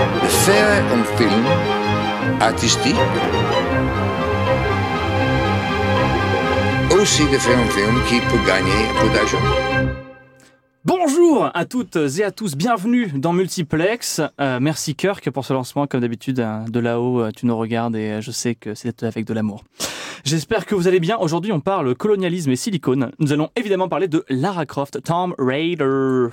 de faire un film artistique, aussi de faire un film qui peut gagner un peu d'argent. Bonjour à toutes et à tous, bienvenue dans Multiplex. Euh, merci Kirk pour ce lancement, comme d'habitude, hein, de là-haut, euh, tu nous regardes et euh, je sais que c'est avec de l'amour. J'espère que vous allez bien. Aujourd'hui, on parle colonialisme et silicone. Nous allons évidemment parler de Lara Croft, Tomb Raider.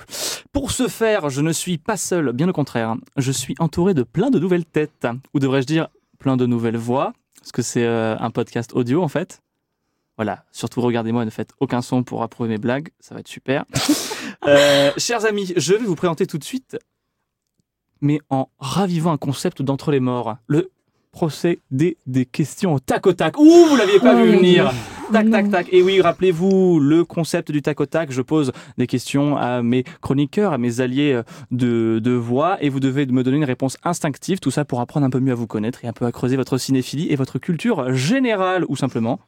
Pour ce faire, je ne suis pas seul, bien au contraire. Je suis entouré de plein de nouvelles têtes, ou devrais-je dire plein de nouvelles voix, parce que c'est euh, un podcast audio en fait. Voilà, surtout regardez-moi, ne faites aucun son pour approuver mes blagues, ça va être super. Euh, chers amis, je vais vous présenter tout de suite, mais en ravivant un concept d'entre les morts, le procédé des questions au tac au tac. Ouh, vous l'aviez pas Oh vu venir. Tac, tac, tac. Et oui, rappelez-vous le concept du tac au tac. Je pose des questions à mes chroniqueurs, à mes alliés euh, de, de voix, et vous devez me donner une réponse instinctive. Tout ça pour apprendre un peu mieux à vous connaître et un peu à creuser votre cinéphilie et votre culture générale, ou simplement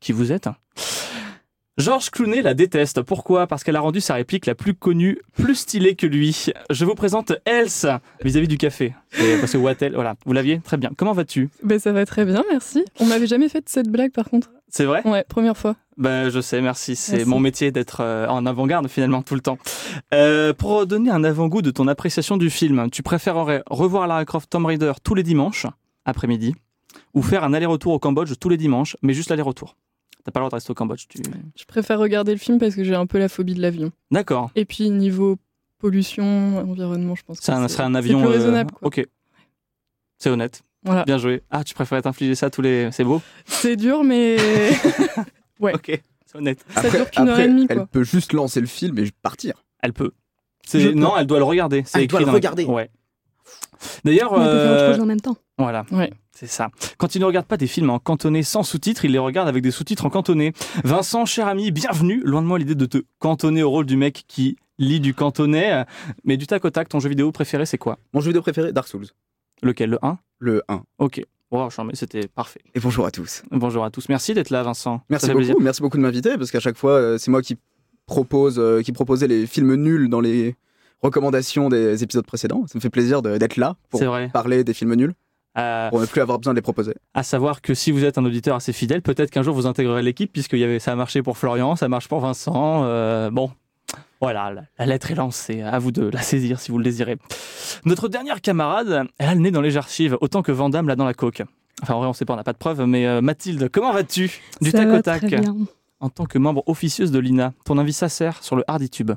qui vous êtes. Georges Clooney la déteste. Pourquoi? Parce qu'elle a rendu sa réplique la plus connue, plus stylée que lui. Je vous présente Else vis-à-vis du café. Et Parce que Wattel, voilà, vous l'aviez? Très bien. Comment vas-tu? Ben, ça va très bien, merci. On m'avait jamais fait cette blague par contre. C'est vrai? Ouais, première fois. Ben, je sais, merci. C'est Merci. mon métier d'être euh, en avant-garde finalement tout le temps. Euh, pour donner un avant-goût de ton appréciation du film, tu préférerais revoir Lara Croft Tomb Raider tous les dimanches après-midi ou faire un aller-retour au Cambodge tous les dimanches, mais juste l'aller-retour? T'as pas le droit de rester au Cambodge. Tu... Je préfère regarder le film parce que j'ai un peu la phobie de l'avion. D'accord. Et puis niveau pollution, environnement, je pense que Ça c'est serait un avion. c'est plus euh, raisonnable. quoi. Ok. C'est honnête. Voilà. Bien joué. Ah, tu préférais t'infliger ça tous les. C'est beau. C'est dur, mais Ouais. Ok. C'est honnête. ça dure qu'une heure et demie. elle peut juste lancer le film et partir. Elle peut. Peux. Non, elle doit le regarder. C'est elle doit le regarder. Ouais. D'ailleurs, On peut faire autre euh, chose en même temps. voilà. Ouais. C'est ça. Quand il ne regarde pas des films en cantonais sans sous-titres, il les regarde avec des sous-titres en cantonais. Vincent, cher ami, bienvenue. Loin de moi l'idée de te cantonner au rôle du mec qui lit du cantonais. Mais du tac au tac, ton jeu vidéo préféré, c'est quoi? Mon jeu vidéo préféré, Dark Souls. Lequel? Le 1 Le 1. Ok. Wow, c'était parfait. Et bonjour à tous. Bonjour à tous. Merci d'être là, Vincent. Merci beaucoup. plaisir. Merci beaucoup de m'inviter parce qu'à chaque fois, euh, c'est moi qui propose, euh, qui proposait les films nuls dans les recommandations des épisodes précédents. Ça me fait plaisir de- d'être là pour C'est vrai. parler des films nuls, Euh, pour ne plus avoir besoin de les proposer. à savoir que si vous êtes un auditeur assez fidèle, peut-être qu'un jour vous intégrerez l'équipe, puisque y avait, ça a marché pour Florian, ça marche pour Vincent. euh, bon, voilà, la, la lettre est lancée. À vous de la saisir si vous le désirez. Notre dernière camarade, elle a le nez dans les archives, autant que Vandame l'a dans la coque. Enfin, en vrai, on sait pas, on n'a pas de preuves, mais euh, Mathilde, comment vas-tu? Du Ça tac va au tac. Très bien. En tant que membre officieuse de l'INA, ton avis sincère sur le Harditube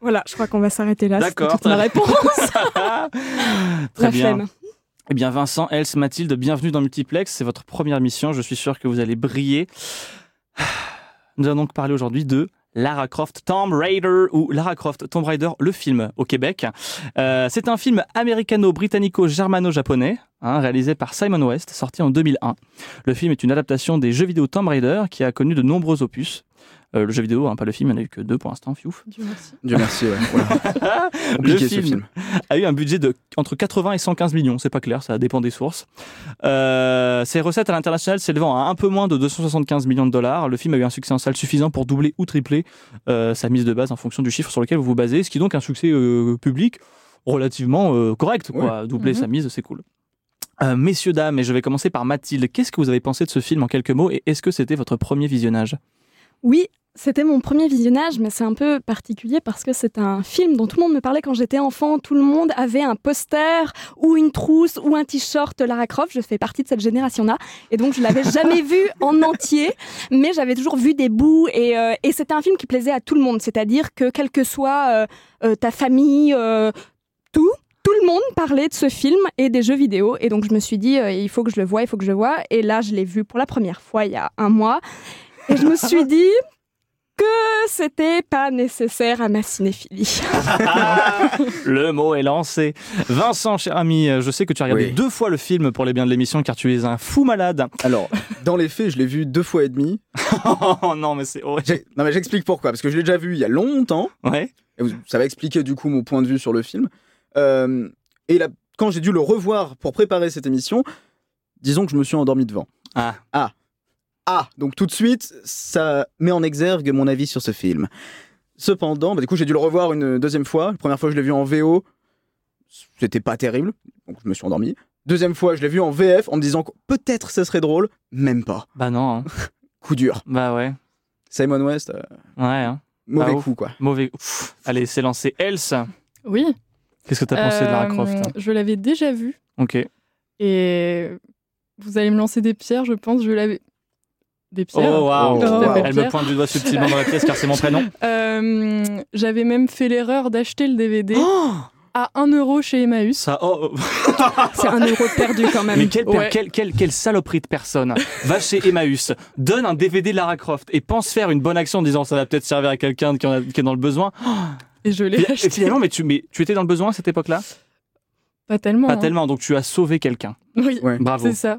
Voilà, je crois qu'on va s'arrêter là. D'accord. toute ma réponse. Très La bien. flemme. Eh bien, Vincent, Else, Mathilde, bienvenue dans Multiplex. C'est votre première mission. Je suis sûr que vous allez briller. Nous allons donc parler aujourd'hui de Lara Croft Tomb Raider ou Lara Croft Tomb Raider, le film au Québec. Euh, c'est un film américano-britannico-germano-japonais, hein, réalisé par Simon West, sorti en 2001. Le film est une adaptation des jeux vidéo Tomb Raider qui a connu de nombreux opus. Euh, le jeu vidéo, hein, pas le film, il n'y en a eu que deux pour l'instant, fiouf. Dieu merci. Dieu merci. ouais. Voilà. Le film film. a eu un budget de entre 80 et 115 millions, c'est pas clair, ça dépend des sources. Euh, ses recettes à l'international s'élevant à un peu moins de 275 millions de dollars, le film a eu un succès en salle suffisant pour doubler ou tripler euh, sa mise de base en fonction du chiffre sur lequel vous vous basez, ce qui est donc un succès euh, public relativement euh, correct. Quoi. Doubler Mhm. sa mise, c'est cool. Euh, messieurs, dames, et je vais commencer par Mathilde, qu'est-ce que vous avez pensé de ce film en quelques mots et est-ce que c'était votre premier visionnage? Oui, c'était mon premier visionnage, mais c'est un peu particulier parce que c'est un film dont tout le monde me parlait quand j'étais enfant. Tout le monde avait un poster ou une trousse ou un t-shirt Lara Croft. Je fais partie de cette génération-là. Et donc, je l'avais jamais vu en entier, mais j'avais toujours vu des bouts. Et, euh, et c'était un film qui plaisait à tout le monde. C'est-à-dire que, quelle que soit euh, euh, ta famille, tout, tout le monde parlait de ce film et des jeux vidéo. Et donc, je me suis dit, il faut que je le voie, il faut que je le voie. Et là, je l'ai vu pour la première fois il y a un mois. Et je me suis dit que c'était pas nécessaire à ma cinéphilie. Le mot est lancé. Vincent, cher ami, je sais que tu as regardé Oui. deux fois le film pour les biens de l'émission car tu es un fou malade. Alors, dans les faits, je l'ai vu deux fois et demi. Oh non, mais c'est horrible. Non mais j'explique pourquoi, parce que je l'ai déjà vu il y a longtemps. Ouais. Et vous- ça va expliquer du coup mon point de vue sur le film. Euh, et là, quand j'ai dû le revoir pour préparer cette émission, disons que je me suis endormi devant. Ah. Ah. Ah, donc tout de suite, ça met en exergue mon avis sur ce film. Cependant, bah, du coup, j'ai dû le revoir une deuxième fois. La première fois, je l'ai vu en VO. C'était pas terrible, donc je me suis endormi. Deuxième fois, je l'ai vu en VF en me disant que peut-être ce serait drôle. Même pas. Bah non. hein. Coup dur. Bah ouais. Simon West, euh, Ouais. hein. mauvais Ah, ouf. coup, quoi. Mauvais. Ouf. Allez, c'est lancé. Else, Oui. qu'est-ce que t'as pensé de Lara Euh, Croft hein Je l'avais déjà vu Ok. et vous allez me lancer des pierres, je pense. Je l'avais. Des pierres. Oh waouh. Oh, wow. Elle me pointe du doigt subtilement dans la pièce car c'est mon prénom. Euh, J'avais même fait l'erreur d'acheter le DVD Oh à 1 euro chez Emmaüs. Ça. Oh. C'est un euro perdu quand même. Mais quelle, per- Ouais. quelle, quelle, quelle saloperie de personne va chez Emmaüs, donne un DVD de Lara Croft et pense faire une bonne action en disant ça va peut-être servir à quelqu'un qui, est dans le besoin. Et je l'ai Et, et acheté. finalement, mais tu, mais tu étais dans le besoin à cette époque-là? Pas tellement. Pas hein. tellement, donc tu as sauvé quelqu'un. Oui, Ouais. Bravo. c'est ça.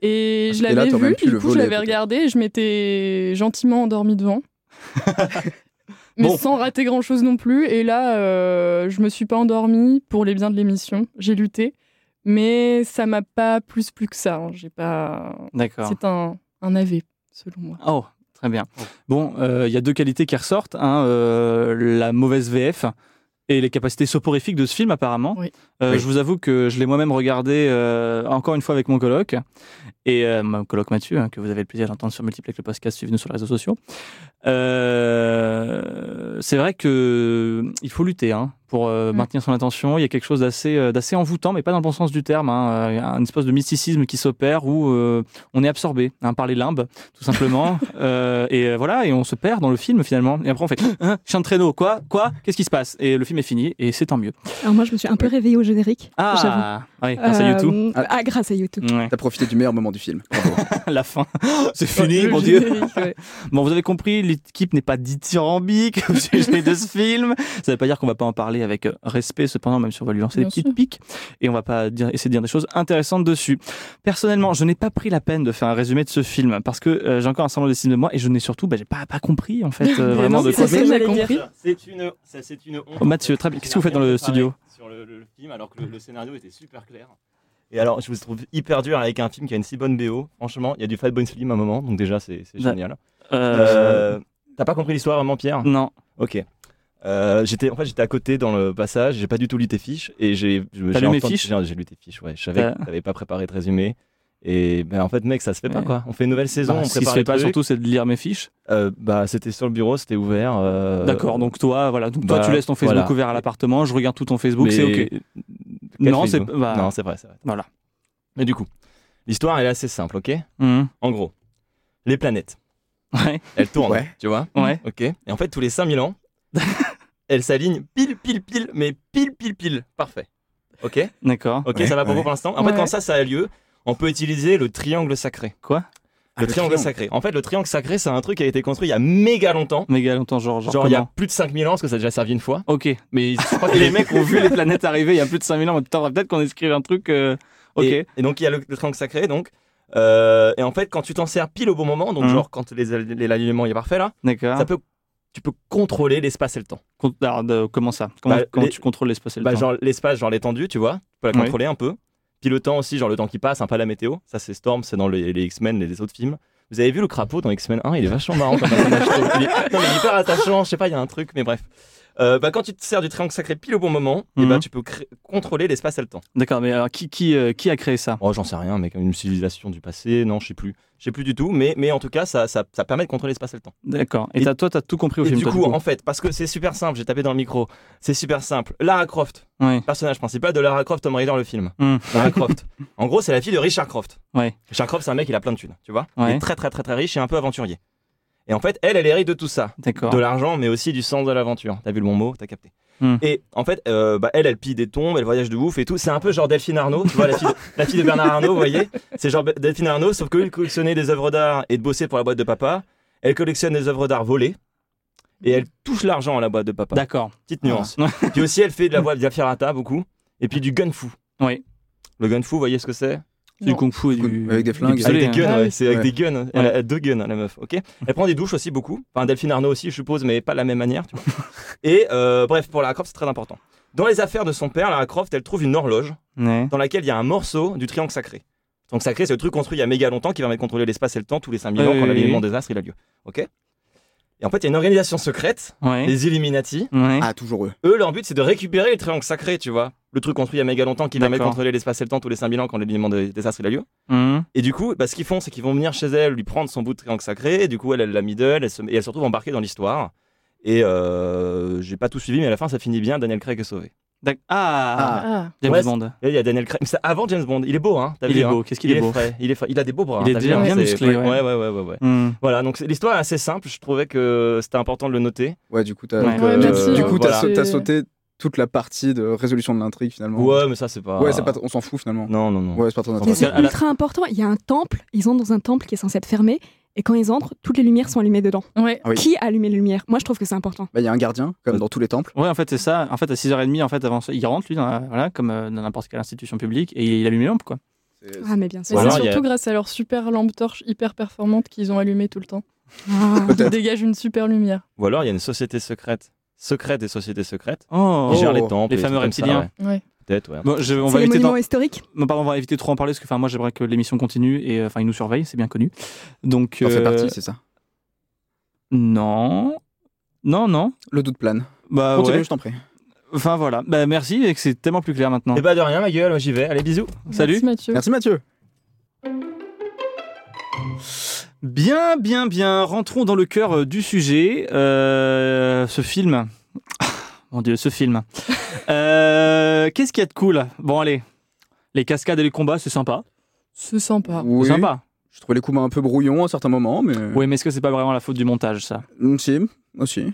Et je Et là, l'avais vu, du coup, je l'avais regardé et je m'étais gentiment endormie devant. Mais Bon. sans rater grand chose non plus. Et là, euh, je me suis pas endormie pour les biens de l'émission. J'ai lutté. Mais ça m'a pas plus plus que ça. hein. J'ai pas. D'accord. C'est un, un AV, selon moi. Oh, très bien. Bon, euh, il y a deux qualités qui ressortent. hein, euh, la mauvaise VF et les capacités soporifiques de ce film, apparemment. Oui. Euh, Oui. Je vous avoue que je l'ai moi-même regardé euh, encore une fois avec mon coloc. Et euh, mon coloc Mathieu, hein, que vous avez le plaisir d'entendre sur Multiplex le podcast, suivez-nous sur les réseaux sociaux. Euh, c'est vrai que il faut lutter hein, pour euh, maintenir son attention. Il y a quelque chose d'assez euh, d'assez envoûtant, mais pas dans le bon sens du terme. Hein. Il y a un espèce de mysticisme qui s'opère où euh, on est absorbé hein, par les limbes, tout simplement. Euh, et euh, voilà, et on se perd dans le film finalement. Et après on fait chien de traîneau, quoi, quoi, qu'est-ce qui se passe? Et le film est fini, et c'est tant mieux. Alors moi, je me suis un peu réveillée au générique. Ah, oui, grâce à Euh, YouTube. Ah, grâce à YouTube. Ouais, T'as profité du meilleur moment du film. La fin, c'est fini, mon dieu. ouais. Bon, vous avez compris, l'équipe n'est pas dithyrambique au sujet de ce film. Ça ne veut pas dire qu'on va pas en parler avec euh, respect, cependant, même si on va lui lancer des petites piques et on va pas dire, essayer de dire des choses intéressantes dessus. Personnellement, je n'ai pas pris la peine de faire un résumé de ce film parce que euh, j'ai encore un semblant d'estime de moi et je n'ai surtout, bah, j'ai pas, pas compris en fait euh, vraiment non, de c'est quoi. C'est une, ça, c'est une honte. Oh, Mathieu, très bien. Qu'est-ce que vous faites dans le studio Sur le, le- le film, alors que le, le scénario était super clair. Et alors, je vous trouve hyper dur avec un film qui a une si bonne BO. Franchement, il y a du Fatboy Slim à un moment, donc déjà, c'est Ouais. génial. Euh, Euh, T'as pas compris l'histoire vraiment, Pierre? Non. Ok. Euh, j'étais en fait j'étais à côté dans le passage, j'ai pas du tout lu tes fiches et j'ai lu mes fiches? j'ai- lu tes fiches, ouais. Je savais T'as- que t'avais pas préparé de résumé. Et ben en fait mec ça se fait pas quoi. On fait une nouvelle saison, Bah, on ce qui se prépare fait pas surtout, c'est de lire mes fiches. Euh, bah c'était sur le bureau, c'était ouvert. euh, D'accord. Donc toi, voilà. Donc toi, bah, tu laisses ton Facebook voilà. ouvert à l'appartement. Je regarde tout ton Facebook. C'est ok. Quel Non, c'est bah, Non, c'est vrai, c'est vrai. voilà. Mais du coup, l'histoire elle est assez simple, ok Mhm. En gros, les planètes, Ouais. elles tournent, Ouais. tu vois Ouais. Ok. Et en fait, tous les 5000 ans, elles s'alignent pile, pile, pile, mais pile, pile, pile. Parfait. Ok D'accord. Ok, Ouais, ça va pour ouais. vous pour l'instant En fait, quand ça, ça a lieu, on peut utiliser le triangle sacré. Quoi? Le le triangle triangle. sacré. En fait, le triangle sacré, c'est un truc qui a été construit il y a méga longtemps. Méga longtemps, genre, genre, Genre, il y a plus de 5000 ans, parce que ça a déjà servi une fois. Ok, mais je crois que les mecs ont vu les planètes arriver il y a plus de 5000 ans. Putain, peut-être qu'on écrive un truc. euh, Ok. Et, et donc, il y a le, le triangle sacré, donc. euh, et en fait, quand tu t'en sers pile au bon moment, donc Mhm. genre quand les, les- l'alignement est parfait là, D'accord. ça peut, tu peux contrôler l'espace et le temps. Con- alors, de- comment ça? Comment, Bah, comment les- tu contrôles l'espace et le Bah, temps? genre l'espace, genre l'étendue, tu vois, tu peux la contrôler un peu. Puis le temps aussi, genre le temps qui passe, un pas la météo. Ça, c'est Storm, c'est dans les, les X-Men, les, les autres films. Vous avez vu le crapaud dans X-Men 1 Il est vachement marrant comme personnage. Il est, non, il est hyper attachant, je sais pas, il y a un truc, mais bref. Euh, bah, quand tu te sers du triangle sacré pile au bon moment, et Mhm. bah, tu peux contrôler l'espace et le temps. D'accord, mais alors qui, qui, euh, qui a créé ça? Oh, j'en sais rien, mais comme une civilisation du passé, non, je sais plus. Je sais plus du tout, mais, mais en tout cas, ça, ça, ça permet de contrôler l'espace et le temps. D'accord. Et, Et- t'as- toi, t'as tout compris au Et film du toi, coup, en fait, parce que c'est super simple, j'ai tapé dans le micro, c'est super simple. Lara Croft, personnage principal de Lara Croft, Tomb Raider, le film. Hmm. Lara Croft. En gros, c'est la fille de Richard Croft. Ouais. Richard Croft, c'est un mec, il a plein de thunes, tu vois. Il est très, très, très, très riche et un peu aventurier. Et en fait, elle, elle hérite de tout ça. D'accord. De l'argent, mais aussi du sens de l'aventure. T'as vu le bon mot, t'as capté. Hmm. Et en fait, euh, bah, elle, elle pille des tombes, elle voyage de ouf et tout. C'est un peu genre Delphine Arnaud, tu vois, la fille de, la fille de Bernard Arnault, vous voyez C'est genre Delphine Arnaud, sauf de collectionner des œuvres d'art et de bosser pour la boîte de papa, elle collectionne des œuvres d'art volées. Et elle touche l'argent à la boîte de papa. D'accord. Petite nuance. Puis aussi, elle fait de la voix via Firata beaucoup. Et puis du gun fu. Oui. Le gun fu, vous voyez ce que C'est? Du kung fu et du. Avec des flingues. Avec des hein. guns, Ah ouais. C'est avec Ouais. des guns. Elle a deux guns, la meuf. Ok. Elle prend des douches aussi beaucoup. Enfin, Delphine Arnaud aussi, je suppose, mais pas de la même manière. Tu vois. Et euh, bref, pour Lara Croft, c'est très important. Dans les affaires de son père, Lara Croft, elle trouve une horloge Ouais. dans laquelle il y a un morceau du triangle sacré. Le triangle sacré, c'est le truc construit il y a méga longtemps qui permet de contrôler l'espace et le temps tous les 5000 ans quand des astres il a lieu. Ok Et en fait, il y a une organisation secrète, Ouais. les Illuminati. Ouais. Ah, toujours eux. Eux, leur but, c'est de récupérer le triangle sacré, tu vois. Le truc construit il y a méga longtemps qui permet de contrôler l'espace et le temps tous les 5000 ans quand l'alignement des, des astres il a lieu. Mhm. Et du coup, bah, ce qu'ils font, c'est qu'ils vont venir chez elle, lui prendre son bout de triangle sacré. Et du coup, elle, elle la middle, elle se, et elle se retrouve embarquée dans l'histoire. Et euh, j'ai pas tout suivi, mais à la fin, ça finit bien. Daniel Craig est sauvé. Ah, Ah, James Ouais, Bond. Il y a Daniel Craig. Mais c'est avant James Bond. Il est beau, hein. Il vu, est hein. beau, qu'est-ce qu'il est beau. frais, il est frais. Il a des beaux bras. Il est hein, hein, bien c'est- musclé, ouais. Ouais, ouais, ouais, ouais. ouais. Mhm. Voilà, donc l'histoire est assez simple. Je trouvais que c'était important de le noter. Ouais, du coup, t'as Ouais. Ouais, merci, du hein. coup, t'as Voilà. sauté toute la partie de résolution de l'intrigue finalement. Ouais, mais ça, c'est pas. Ouais, c'est pas, on s'en fout finalement. Non, non, non. Ouais, c'est pas très Mais Parce c'est la- ultra important. Il y a un temple, ils entrent dans un temple qui est censé être fermé, et quand ils entrent, toutes les lumières sont allumées dedans. ouais. Ah oui. Qui a allumé les lumières? Moi, je trouve que c'est important. Bah, il y a un gardien, comme dans tous les temples. Ouais, en fait, c'est ça. En fait, à 6h30, en fait, avant ça, il rentre, lui, dans la- voilà, comme euh, dans n'importe quelle institution publique, et il allume les lampes, quoi. Ah, mais bien sûr. C'est a- surtout grâce à leur super lampe torche hyper performante qu'ils ont allumée tout le temps. Ah. Qui Peut-être. dégage une super lumière. Ou alors, il y a une société secrète. Secrète des sociétés secrètes. Oh, Qui gère Oh. les temples. Les fameux ça, reptiliens. ouais. Ouais. Peut-être, ouais. Bon, je, on C'est va les éviter d'en- monuments historiques? Non, pardon, on va éviter de trop en parler parce que enfin moi j'aimerais que l'émission continue et euh, enfin ils nous surveillent, c'est bien connu. Donc T'en fais euh, partie, c'est ça? non. Non non. Le doute plane. Bah Continue, ouais. je t'en prie. Enfin voilà. Bah merci et que c'est tellement plus clair maintenant. Et bah, de rien, ma gueule, moi j'y vais. Allez, bisous. Salut. Merci Mathieu. Merci Mathieu. Bien bien bien, rentrons dans le cœur euh, du sujet. Euh, ce film. Mon dieu, ce film. Euh, Qu'est-ce qu'il y a de cool? Bon allez. Les cascades et les combats, c'est sympa. C'est sympa. Oui. C'est sympa. Je trouvais les combats un peu brouillons à certains moments, mais. Oui, mais est-ce que c'est pas vraiment la faute du montage ça? Mm, Si, aussi.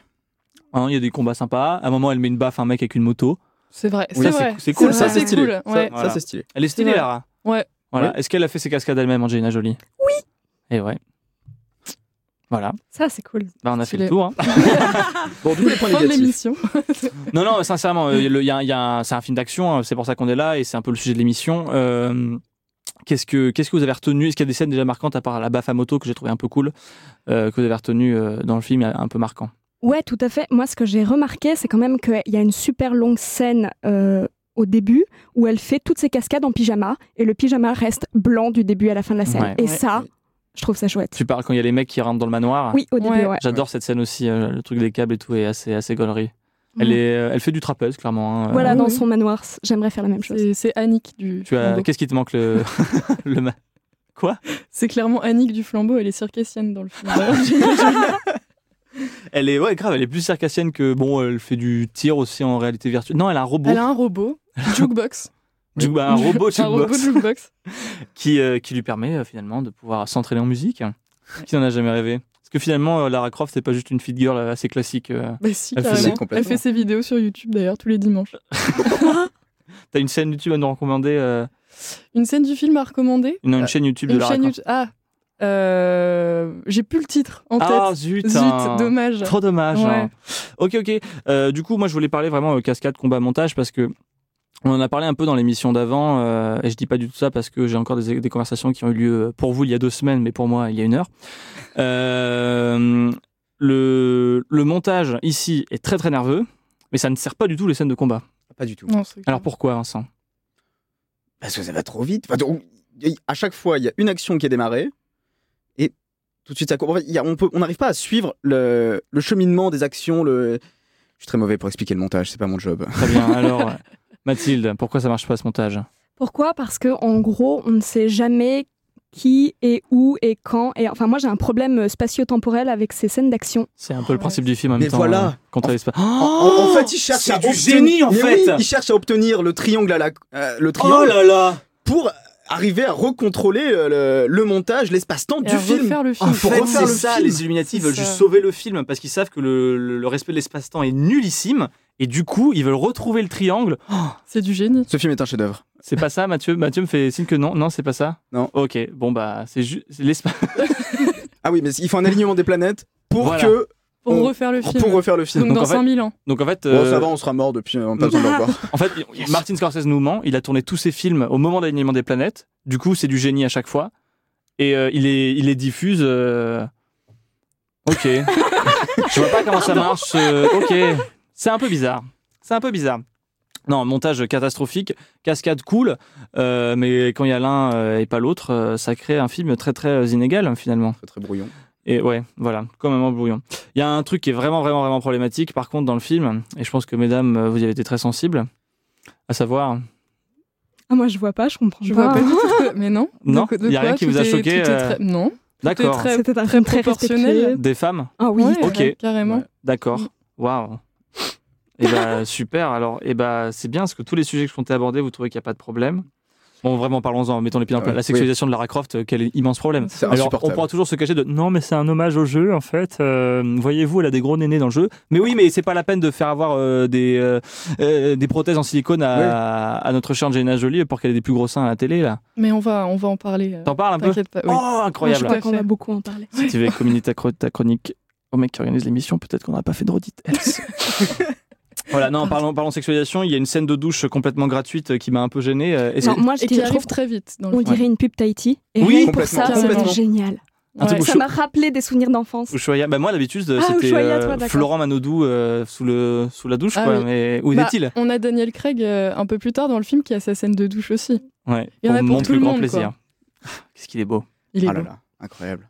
Hein, Il y a des combats sympas. À un moment, elle met une baffe à un mec avec une moto. C'est vrai. Oui, c'est cool, ça, c'est stylé. cool. Ça, Ouais. Voilà. ça, c'est stylé. Elle est stylée. Lara. Ouais. Voilà. Oui. Est-ce qu'elle a fait ses cascades elle-même, Angelina Jolie? Oui. Et ouais. Voilà. Ça, c'est cool. Bah, on a fait le tour. hein. Bon, du coup, les points négatifs. l'émission. non, non, sincèrement, euh, y a, y a c'est un film d'action. hein, C'est pour ça qu'on est là et c'est un peu le sujet de l'émission. Euh, Qu'est-ce que, qu'est-ce que vous avez retenu? Est-ce qu'il y a des scènes déjà marquantes à part la baffe à moto que j'ai trouvé un peu cool, euh, que vous avez retenu euh, dans le film, un peu marquant? Ouais, tout à fait. Moi, ce que j'ai remarqué, c'est quand même qu'il y a une super longue scène euh, au début où elle fait toutes ses cascades en pyjama et le pyjama reste blanc du début à la fin de la scène. Ouais. et Ouais. ça, je trouve ça chouette. Tu parles quand il y a les mecs qui rentrent dans le manoir? Oui, au début, Ouais. ouais. J'adore cette scène aussi, euh, le truc des câbles et tout est assez, assez gaulerie. Elle, Mhm. est, euh, elle fait du trapèze, clairement. hein. Voilà, Oui, dans oui. son manoir, j'aimerais faire la même chose. C'est Annick du Tu as, flambeau. qu'est-ce qui te manque le, le ma- Quoi? C'est clairement Annick du flambeau, elle est circassienne dans le film. Elle est ouais grave, elle est plus circassienne que bon, elle fait du tir aussi en réalité virtuelle. Non, elle a un robot, Elle a un robot, jukebox. Du- bah, un robot jukebox qui euh, qui lui permet euh, finalement de pouvoir s'entraîner en musique. Qui n'en a jamais rêvé Parce que finalement euh, Lara Croft c'est pas juste une fit girl assez classique. Bah si, Elle fait. Elle ses vidéos sur YouTube d'ailleurs tous les dimanches. T'as une chaîne YouTube à nous recommander Une scène du film à recommander? Non, une chaîne YouTube de Lara Croft. YouTube. Ah, euh, j'ai plus le titre en Ah tête. zut, Zut, hein. dommage. Trop dommage. Ouais. hein. Ok, ok. Euh, du coup, moi, je voulais parler vraiment euh, cascade, combat, montage parce que on en a parlé un peu dans l'émission d'avant euh, et je dis pas du tout ça parce que j'ai encore des, des conversations qui ont eu lieu pour vous il y a deux semaines, mais pour moi il y a une heure. Euh, le, le montage ici est très très nerveux, mais ça ne sert pas du tout les scènes de combat. Pas du tout. Non, Alors pourquoi, Vincent? Parce que ça va trop vite. Enfin, donc, à chaque fois, il y a une action qui est démarrée et tout de suite ça court. En fait, il y a- on peut- on n'arrive pas à suivre le, le cheminement des actions. Le... Je suis très mauvais pour expliquer le montage, c'est pas mon job. Très bien. Alors, Mathilde, pourquoi ça marche pas ce montage? Pourquoi? Parce que en gros, on ne sait jamais qui et où et quand. Et enfin, moi, j'ai un problème spatio-temporel avec ces scènes d'action. C'est un peu le principe du film en même Mais temps. voilà. euh, contre En- l'espace. En, en- en fait, il cherche c'est à du obtenir- génie, en Mais fait. oui, il cherche à obtenir le triangle à la, euh, le triangle Oh là pour arriver à recontrôler euh, le, le montage, l'espace-temps Et du film. refaire le En film. pour fait, refaire c'est le ça, film. les Illuminati veulent ça. juste sauver le film parce qu'ils savent que le, le- le respect de l'espace-temps est nullissime et du coup, ils veulent retrouver le triangle. Oh, C'est du génie. Ce film est un chef-d'œuvre. c'est pas ça, Mathieu? Mathieu me fait signe que non. Non, c'est pas ça? Non. Ok, bon, bah, c'est juste. l'espace. Ah oui, mais il faut un alignement des planètes pour Voilà. que Pour On- refaire le film. Pour refaire le film. Donc, Donc, dans en fait- 5000 ans. Donc en fait, Bon, euh, ça va, on sera mort depuis, on n'a pas besoin de le en fait, Martin Scorsese nous ment. Il a tourné tous ses films au moment de l'alignement des planètes. Du coup, c'est du génie à chaque fois. Et euh, il, les, il les diffuse. euh, Ok. Je vois pas comment ça marche. euh, Ok. C'est un peu bizarre. C'est un peu bizarre. Non, montage catastrophique, cascade cool, euh, mais quand il y a l'un euh, et pas l'autre, euh, ça crée un film très très euh, inégal finalement. Très, très brouillon. Et ouais, voilà, quand même un brouillon. Il y a un truc qui est vraiment, vraiment, vraiment problématique, par contre, dans le film, et je pense que mesdames, vous y avez été très sensibles, à savoir, Ah, moi, je vois pas, je comprends Je pas. vois pas du tout. ce que- Mais non. Non, quoi- de y a rien qui vous a est- choqué, tout est très- Non. d'accord, très- C'était un très film très proportionnel. des femmes, Ah oui. Ouais, Ok. carrément. Ouais. d'accord, Mm. waouh. Et bah super, alors, et bah c'est bien, parce que tous les sujets que je comptais aborder, vous trouvez qu'il n'y a pas de problème. Bon, vraiment, parlons-en, mettons les pieds dans le plat. La sexualisation de Lara Croft, euh, quel immense problème. C'est Alors, on pourra toujours se cacher de non, mais c'est un hommage au jeu en fait. Euh, Voyez-vous, elle a des gros nénés dans le jeu. Mais oui, mais c'est pas la peine de faire avoir euh, des, euh, des prothèses en silicone à, à notre chère Angelina Jolie pour qu'elle ait des plus gros seins à la télé là. Mais on va, on va en parler. euh, T'en parles un peu T'inquiète pas. oui. Oh, Moi, je incroyable. crois qu'on va beaucoup en parler. Si tu veux communiquer ta, chro- ta chronique au mec qui organise l'émission, peut-être qu'on n'aurait pas fait de redite. voilà, non, parlons, parlons sexualisation. Il y a une scène de douche complètement gratuite euh, qui m'a un peu gêné. Euh, moi, je Et qui arrive très vite dans le on film. dirait une pub Tahiti. Et Oui, pour ça, complètement. génial. Ouais. Ça m'a rappelé des souvenirs d'enfance. Ushuaïa, bah moi d'habitude Ah, c'était Ushuaïa, euh, toi. Florent Manodou euh, sous, le, sous la douche Ah quoi. oui. Mais où Bah, est-il? On a Daniel Craig euh, un peu plus tard dans le film qui a sa scène de douche aussi. Ouais, Il y en a pour mon tout plus le grand monde, plaisir. Qu'est-ce qu'il est beau. Il est Ah là là, incroyable.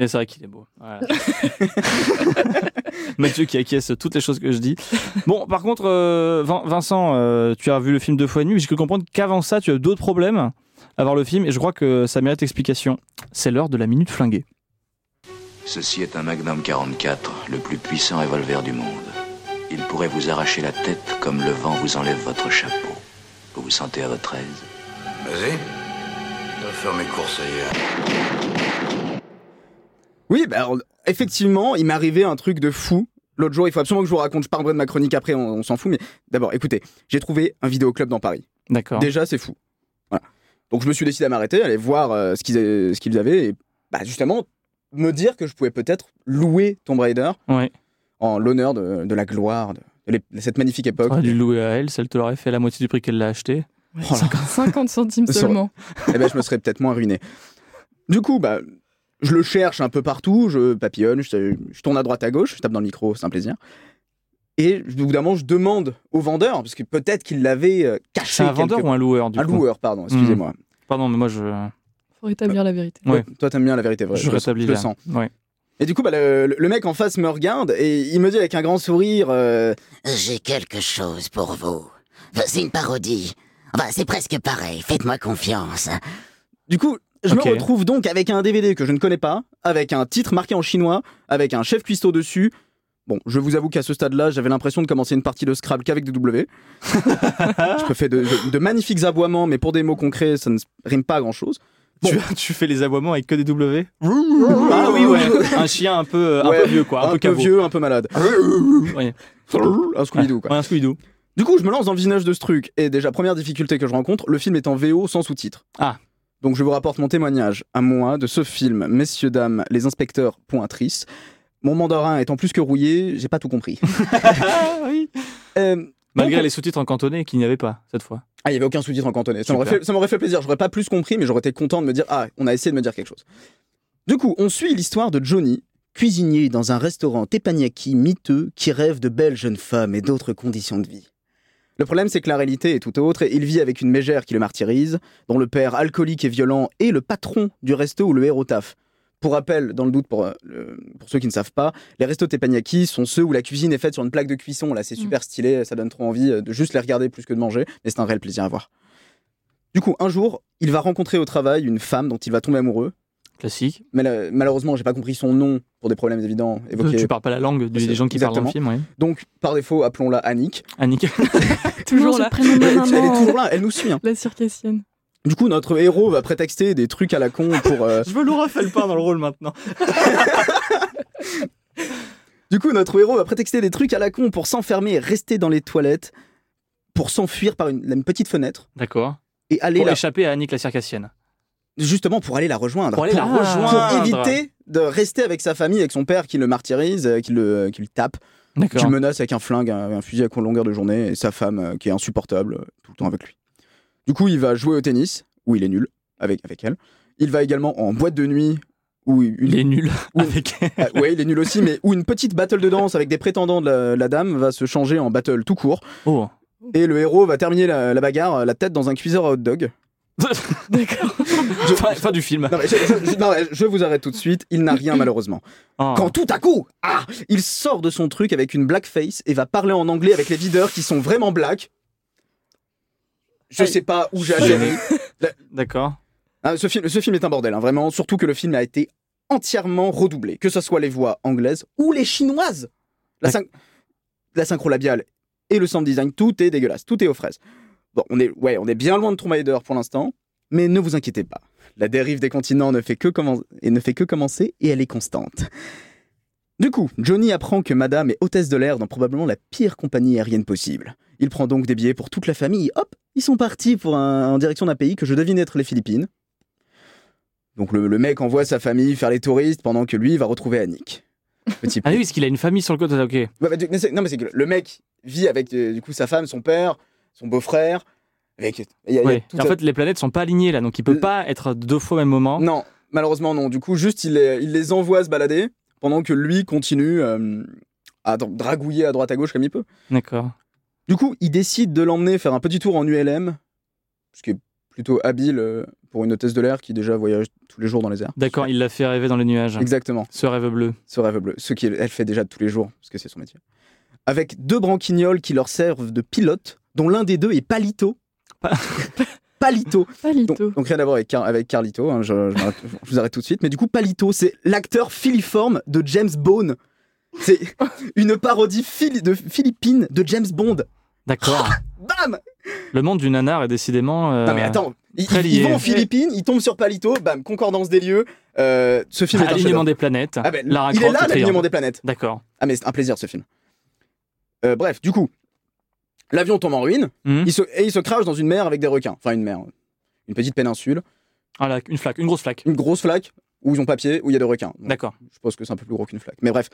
Et c'est vrai qu'il est beau. Voilà. Mathieu qui acquiesce toutes les choses que je dis. Bon, par contre, euh, Vin- Vincent, euh, tu as vu le film deux fois et demi, mais j'ai cru comprendre qu'avant ça, tu as eu d'autres problèmes à voir le film, et je crois que ça mérite explication. C'est l'heure de la minute flinguée. Ceci est un Magnum 44, le plus puissant revolver du monde. Il pourrait vous arracher la tête comme le vent vous enlève votre chapeau. Vous vous sentez à votre aise? Vas-y. Je dois faire mes courses ailleurs. Oui, bah, alors, effectivement, il m'est arrivé un truc de fou. L'autre jour, il faut absolument que je vous raconte. Je parlerai de ma chronique après, on, on s'en fout. Mais d'abord, écoutez, j'ai trouvé un vidéoclub dans Paris. D'accord. Déjà, c'est fou. Voilà. Donc, je me suis décidé à m'arrêter, aller voir euh, ce qu'ils a- ce qu'ils avaient et bah, justement me dire que je pouvais peut-être louer Tomb Raider Ouais. en l'honneur de, de la gloire de, de l'ép- de cette magnifique époque. T'aurais dû louer à elle, celle te l'aurait fait la moitié du prix qu'elle l'a acheté. Ouais, Oh là. 50, 50 centimes seulement. eh ben, je me serais peut-être moins ruiné. Du coup, bah, je le cherche un peu partout, je papillonne, je, je tourne à droite à gauche, je tape dans le micro, c'est un plaisir. Et au bout d'un moment, je demande au vendeur, parce que peut-être qu'il l'avait euh, caché. C'est un vendeur ou un loueur du Un coup loueur, pardon, excusez-moi. Pardon, mais moi je, Faut rétablir la vérité. Ouais. Toi, t'aimes bien la vérité vraie. je le- rétablis je le sens. Ouais. Et du coup, bah, le, le mec en face me regarde et il me dit avec un grand sourire euh, J'ai quelque chose pour vous. C'est une parodie. Enfin, c'est presque pareil. Faites-moi confiance. Du coup, je me retrouve donc avec un DVD que je ne connais pas, avec un titre marqué en chinois, avec un chef cuistot dessus. Bon, je vous avoue qu'à ce stade-là, j'avais l'impression de commencer une partie de Scrabble qu'avec des W. je fais de, de- de magnifiques aboiements, mais pour des mots concrets, ça ne rime pas à grand-chose. Bon. Tu, tu fais les aboiements avec que des W? Ah oui, ouais. Un chien un peu, euh, un Ouais, peu vieux, quoi. Un, un peu, vieux, un peu malade. Ouais. Un Scooby-Doo, quoi. Un Scooby-Doo. Du coup, je me lance dans le de ce truc. Et déjà, première difficulté que je rencontre, le film est en VO sans sous-titres. Ah. Donc je vous rapporte mon témoignage à moi de ce film, messieurs, dames, les inspecteurs pointrices. Mon mandarin étant plus que rouillé, j'ai pas tout compris. Ah oui. Euh, Malgré donc- les sous-titres en cantonais qu'il n'y avait pas cette fois. Ah, il y avait aucun sous-titre en cantonais. Ça m'aurait fait, ça m'aurait fait plaisir. J'aurais pas plus compris, mais j'aurais été content de me dire Ah, on a essayé de me dire quelque chose. Du coup, on suit l'histoire de Johnny, cuisinier dans un restaurant teppanyaki miteux qui rêve de belles jeunes femmes et d'autres conditions de vie. Le problème, c'est que la réalité est tout autre et il vit avec une mégère qui le martyrise, dont le père alcoolique et violent est le patron du resto où le héros taffe. Pour rappel, dans le doute, pour, euh, pour ceux qui ne savent pas, les restos teppanyaki sont ceux où la cuisine est faite sur une plaque de cuisson. Là, c'est super stylé, ça donne trop envie euh, de juste les regarder plus que de manger, mais c'est un réel plaisir à voir. Du coup, un jour, il va rencontrer au travail une femme dont il va tomber amoureux. Classique. Mais là, malheureusement, j'ai pas compris son nom pour des problèmes évidents évoqués. Tu parles pas la langue des gens qui parlent dans le exactement. film, oui. Donc, par défaut, appelons-la Annick. Annick. Toujours Non, là. ce prénom de Elle, elle est toujours là, elle nous suit. hein. La circassienne. Du coup, notre héros va prétexter des trucs à la con pour. euh, Je veux Laura Felpin dans le rôle maintenant. Du coup, notre héros va prétexter des trucs à la con pour s'enfermer et rester dans les toilettes, pour s'enfuir par une, une petite fenêtre D'accord. et aller Pour échapper à Annick la circassienne. Justement pour aller la rejoindre. Pour aller la pour rejoindre. éviter de rester avec sa famille, avec son père qui le martyrise, euh, qui le, qui le tape, qui le menace avec un flingue, un, un fusil à longueur de journée, et sa femme euh, qui est insupportable euh, tout le temps avec lui. Du coup, il va jouer au tennis, où il est nul, avec, avec elle. Il va également en boîte de nuit, où une, Il est nul avec. Ah, ouais, il est nul aussi, mais où une petite battle de danse avec des prétendants de la, la dame va se changer en battle tout court. Oh. Et le héros va terminer la, la bagarre, la tête dans un cuiseur à hot dog. D'accord. fin, fin du film. Non, mais je, je- non, je vous arrête tout de suite, il n'a rien malheureusement. Oh. Quand tout à coup, ah, il sort de son truc avec une blackface et va parler en anglais avec les videurs qui sont vraiment black. Je Aïe. sais pas où j'ai atterri. D'accord. Ah, ce, film, ce film est un bordel, hein, vraiment. Surtout que le film a été entièrement redoublé, que ce soit les voix anglaises ou les chinoises. La, syn- la synchro labiale et le sound design, tout est dégueulasse, tout est aux fraises. Bon, on est, ouais, on est bien loin de Tomb Raider pour l'instant, mais ne vous inquiétez pas. La dérive des continents ne fait que, commen- et ne fait que commencer et elle est constante. Du coup, Johnny apprend que Madame est hôtesse de l'air dans probablement la pire compagnie aérienne possible. Il prend donc des billets pour toute la famille. Hop, ils sont partis pour un- en direction d'un pays que je devine être les Philippines. Donc le, le mec envoie sa famille faire les touristes pendant que lui va retrouver Annick. Petit Ah oui, parce qu'il a une famille sur le côté. Ok. Ouais, bah, du- non, mais c'est que le mec vit avec euh, du coup sa femme, son père, son beau-frère. Avec, il y a- il y a Ouais. tout En fait, les planètes sont pas alignées là, donc il peut pas être deux fois au même moment. Non, malheureusement non. Du coup, juste il les, il les envoie se balader pendant que lui continue euh, à dra- dragouiller à droite à gauche comme il peut. D'accord. Du coup, il décide de l'emmener faire un petit tour en ULM, ce qui est plutôt habile euh, pour une hôtesse de l'air qui déjà voyage tous les jours dans les airs. D'accord, il l'a fait rêver dans les nuages. Exactement. Ce rêve bleu. ce rêve bleu, ce qu'elle fait déjà tous les jours, parce que c'est son métier. Avec deux branquignoles qui leur servent de pilote, dont l'un des deux est Palito. Pa- Palito. Donc, donc rien à voir avec, Car- avec Carlito, hein, je, je m'arrête- je vous arrête tout de suite. Mais du coup, Palito, c'est l'acteur filiforme de James Bond. C'est une parodie de Philippines de James Bond. D'accord. Bam le monde du nanar est décidément. euh, Non mais attends, ils, vont aux Philippines, ils tombent sur Palito, bam, concordance des lieux. Euh, ce film est un Alignement des planètes. Ah ben, Lara il est là, le l'alignement des planètes. D'accord. Ah mais c'est un plaisir ce film. Euh, bref, du coup, l'avion tombe en ruine, Mhm. il se, et il se crache dans une mer avec des requins. Enfin une mer, une petite péninsule, Ah là, une flaque, une grosse flaque. une grosse flaque où ils ont papier, où il y a des requins. D'accord. je pense que c'est un peu plus gros qu'une flaque. Mais bref.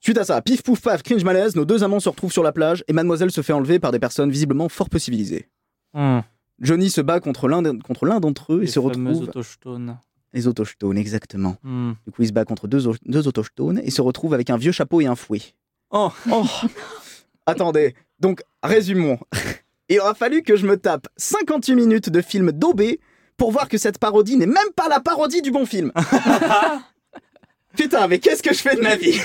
Suite à ça, pif pouf paf, cringe malaise, nos deux amants se retrouvent sur la plage et mademoiselle se fait enlever par des personnes visiblement fort peu civilisées. Hmm. Johnny se bat contre l'un d'en- contre l'un d'entre eux et Les se retrouve autochtones. les autochtones exactement. Hmm. Du coup, il se bat contre deux autochtones et se retrouve avec un vieux chapeau et un fouet. Oh, Oh Attendez, donc résumons. Il aura fallu que je me tape 58 minutes de film daubé pour voir que cette parodie n'est même pas la parodie du bon film. Putain, mais qu'est-ce que je fais de ma vie?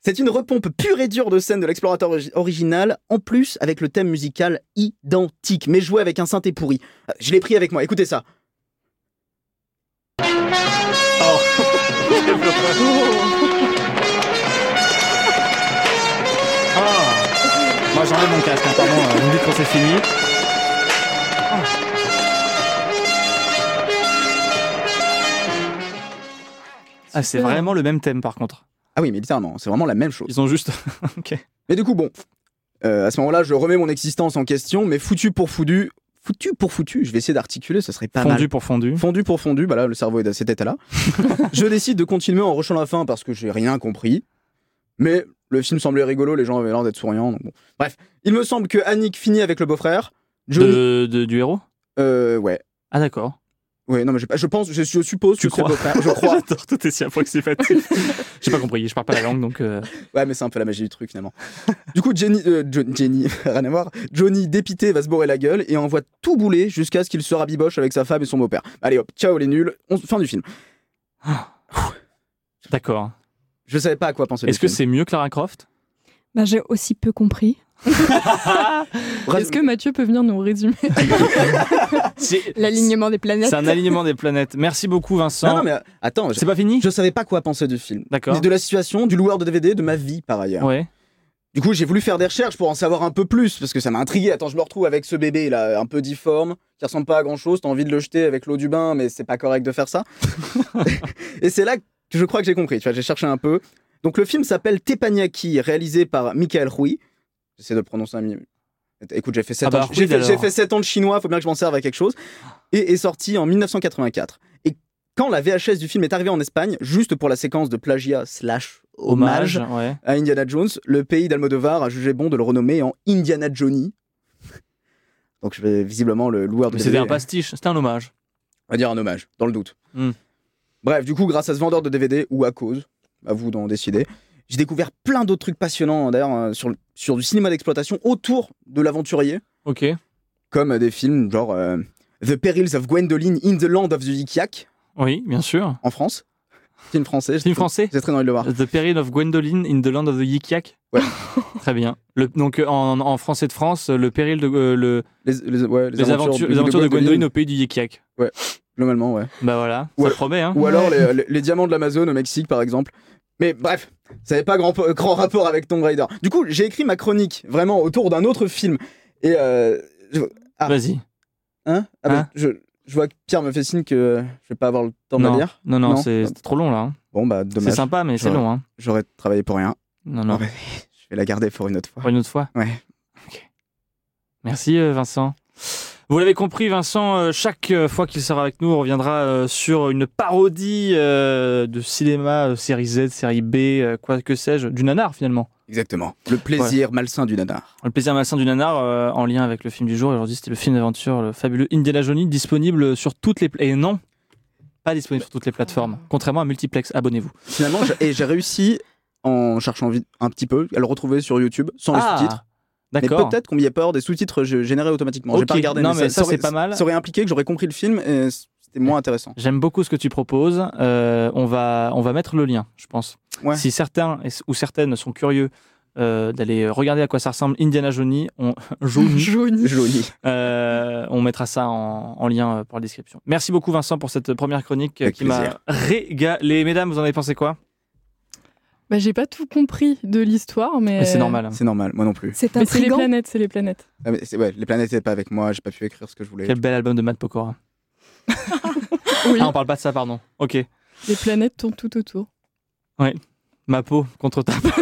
C'est une repompe pure et dure de scènes de l'explorateur origi- original, en plus avec le thème musical identique, mais joué avec un synthé pourri. Je l'ai pris avec moi, écoutez ça. Ah. j'enlève mon casque, hein, pardon, euh, vous me dites quand c'est fini. Ah, c'est vraiment le même thème par contre. Ah oui, mais littéralement, c'est vraiment la même chose. Ils ont juste. ok. Mais du coup, bon, euh, à ce moment-là, je remets mon existence en question, mais foutu pour foutu, foutu pour foutu, je vais essayer d'articuler, ce serait pas Fondu mal. pour fondu. Fondu pour fondu, bah là, le cerveau est à cet état-là. je décide de continuer en rushant la fin parce que j'ai rien compris. Mais le film semblait rigolo, les gens avaient l'air d'être souriants. donc bon. Bref, il me semble que Annick finit avec le beau-frère. Johnny. De, de- du héros? Euh, ouais. Ah d'accord. Ouais, non, mais je, je pense, je, je suppose Tu que c'est le crois beau-frère. Je crois. J'adore, tout est si approximatif. J'ai pas compris, je parle pas la langue donc. euh, Ouais, mais c'est un peu la magie du truc finalement. Du coup, Jenny, euh, Jo- Jenny, rien à voir. Johnny, dépité, va se bourrer la gueule et envoie tout bouler jusqu'à ce qu'il se rabiboche avec sa femme et son beau-père. Allez hop, ciao les nuls, on, fin du film. D'accord. Je savais pas à quoi penser. Est-ce que c'est mieux que Lara Croft? Bah, j'ai aussi peu compris. Est-ce que Mathieu peut venir nous résumer C'est L'alignement des planètes? c'est un alignement des planètes. Merci beaucoup Vincent. Non, non, mais euh, attends, je, C'est pas fini? je savais pas quoi penser du film. D'accord. De la situation, du loueur de DVD, de ma vie par ailleurs. Ouais. Du coup, j'ai voulu faire des recherches pour en savoir un peu plus parce que ça m'a intrigué. Attends, je me retrouve avec ce bébé là, un peu difforme, qui ressemble pas à grand chose. T'as envie de le jeter avec l'eau du bain, mais c'est pas correct de faire ça. et c'est là que je crois que j'ai compris. Tu vois, j'ai cherché un peu. Donc le film s'appelle Teppanyaki, réalisé par Michael Hui. J'essaie de le prononcer un minimum. Écoute, j'ai fait 7 Ah bah, ans. J'ai fait, fait 7 ans de chinois, faut bien que je m'en serve à quelque chose. Et est sorti en 1984. Et quand la VHS du film est arrivée en Espagne, juste pour la séquence de plagiat slash hommage, Hommage, ouais. à Indiana Jones, le pays d'Almodovar a jugé bon de le renommer en Indiana Johnny. Donc je vais visiblement le loueur de C'était un pastiche, c'était un hommage. on va dire un hommage, dans le doute. Hmm. Bref, du coup, grâce à ce vendeur de DVD ou à cause, à vous d'en décider, j'ai découvert plein d'autres trucs passionnants d'ailleurs euh, sur, sur du cinéma d'exploitation autour de l'aventurier, Ok. comme euh, des films genre euh, The Perils of Gwendoline in the Land of the Yik-Yak Oui, bien sûr. en France. Film français. Film français J'ai très envie de le voir. The Peril of Gwendoline in the Land of the Yik-Yak Ouais. Très bien. Le, donc euh, en, en français de France, le péril de euh, le, Les, les- ouais, les, aventures, les aventures de Gwendoline au pays du Yik-Yak. Globalement, ouais. Bah voilà, Ouais. ça promet hein. Ou alors les, les- les diamants de l'Amazon au Mexique, par exemple. Mais bref, ça n'avait pas grand, grand rapport avec Tomb Raider. Du coup, j'ai écrit ma chronique vraiment autour d'un autre film. Et. Euh, je- ah. Vas-y. Hein? Ah bah, Hein? je, je vois que Pierre me fait signe que je vais pas avoir le temps de la Non, lire. non, non, Non. c'est c'est trop long là. hein. Bon, bah, C'est dommage. sympa, mais c'est long. Hein. J'aurais travaillé pour rien. Non, non. Je vais la garder pour une autre fois. Pour une autre fois? Ouais. Merci euh, Vincent. Vous l'avez compris, Vincent, euh, chaque euh, fois qu'il sera avec nous, on reviendra euh, sur une parodie de cinéma, série Z, série B, quoi que sais-je, du nanar finalement. Exactement. Le plaisir malsain du nanar. Le plaisir malsain du nanar euh, en lien avec le film du jour. Aujourd'hui, c'était le film d'aventure, le fabuleux Indiana Jones, disponible sur toutes les... Et non, pas disponible sur toutes les plateformes. Contrairement à Multiplex, abonnez-vous. Finalement, j'ai- et j'ai réussi, en cherchant un petit peu, à le retrouver sur YouTube, sans les sous-titres. Mais d'accord. peut-être qu'on y a pas des sous-titres gé- générés automatiquement. J'ai Ok. pas regardé. Non, mais ça, aurait- c'est pas mal. Ça aurait impliqué que j'aurais compris le film et c'était moins intéressant. J'aime beaucoup ce que tu proposes. Euh, on, va, on va mettre le lien, je pense. Ouais. Si certains ou certaines sont curieux euh, d'aller regarder à quoi ça ressemble Indiana Johnny, on, Johnny, euh, on mettra ça en, en lien pour la description. Merci beaucoup Vincent pour cette première chronique Avec qui m'a régalé. Mesdames, vous en avez pensé quoi? Bah, j'ai pas tout compris de l'histoire, mais. Mais C'est normal. hein. C'est normal, moi non plus. C'est Mais c'est les planètes, c'est les planètes. Ah, mais ouais, les planètes n'étaient pas avec moi, j'ai pas pu écrire ce que je voulais. Quel bel album de Matt Pokora. Oui, Ah, on parle pas de ça, pardon. Ok. les planètes tournent tout autour. Ma peau contre ta peau.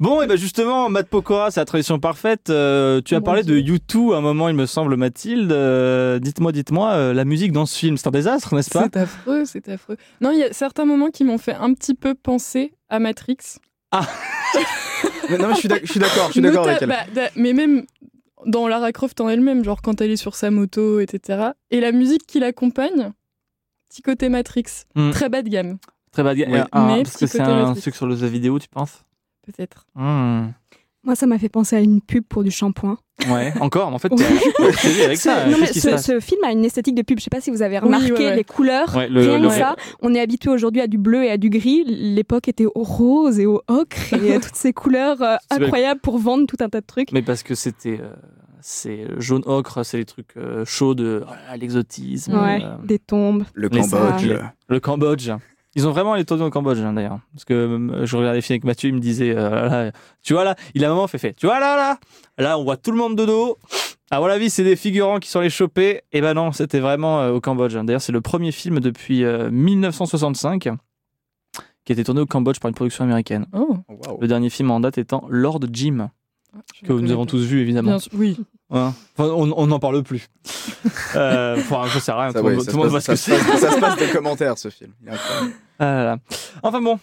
bon, et ben justement, Matt Pokora, c'est la tradition parfaite. Euh, tu as parlé de Dieu. U2 à un moment, il me semble, Mathilde. Euh, dites-moi, dites-moi, euh, la musique dans ce film, c'est un désastre, n'est-ce pas? C'est affreux, c'est affreux. Non, il y a certains moments qui m'ont fait un petit peu penser à Matrix. Mais non, mais je suis d'accord, je suis d'accord avec elle. bah, da- mais même dans Lara Croft en elle-même, genre quand elle est sur sa moto, etc. Et la musique qui l'accompagne, petit côté Matrix, Hmm. très bas de gamme, Très Oui. un- Mais parce que c'est un truc sur le jeu vidéo, tu penses? Peut-être. Hmm. Moi, ça m'a fait penser à une pub pour du shampoing. Ouais, encore. En fait, t'es avec ça. non, mais se ce, film a une esthétique de pub. Je sais pas si vous avez Oui, remarqué ouais, ouais. les couleurs. Ouais, le- Rien le- que ça, on est habitué aujourd'hui à du bleu et à du gris. L'époque était au rose et au ocre et à toutes ces couleurs euh, incroyables pour vendre tout un tas de trucs. Mais parce que c'était. euh, c'est jaune ocre, c'est les trucs euh, chauds de l'exotisme. Ouais, euh, des tombes. Le Cambodge. Le Cambodge. Ils ont vraiment les taux au Cambodge hein, d'ailleurs. Parce que euh, je regardais les films avec Mathieu, il me disait, euh, là, tu vois là, il a un moment fait fait, tu vois là là, là on voit tout le monde de dos. À mon avis, c'est des figurants qui sont les chopés. Et ben non, c'était vraiment euh, au Cambodge. D'ailleurs, c'est le premier film depuis euh, 1965 qui a été tourné au Cambodge par une production américaine. Oh, Oh, waouh. Le dernier film en date étant Lord Jim, je que nous avons tous vu évidemment. Bien oui. Hein Enfin, on n'en parle plus. euh, enfin, je sais rien. Ça, tout le ouais, monde- ça tout le monde se voit ce que ça c'est. se passe- ça se passe des commentaires, ce film. Il. Ah là là. Enfin bon,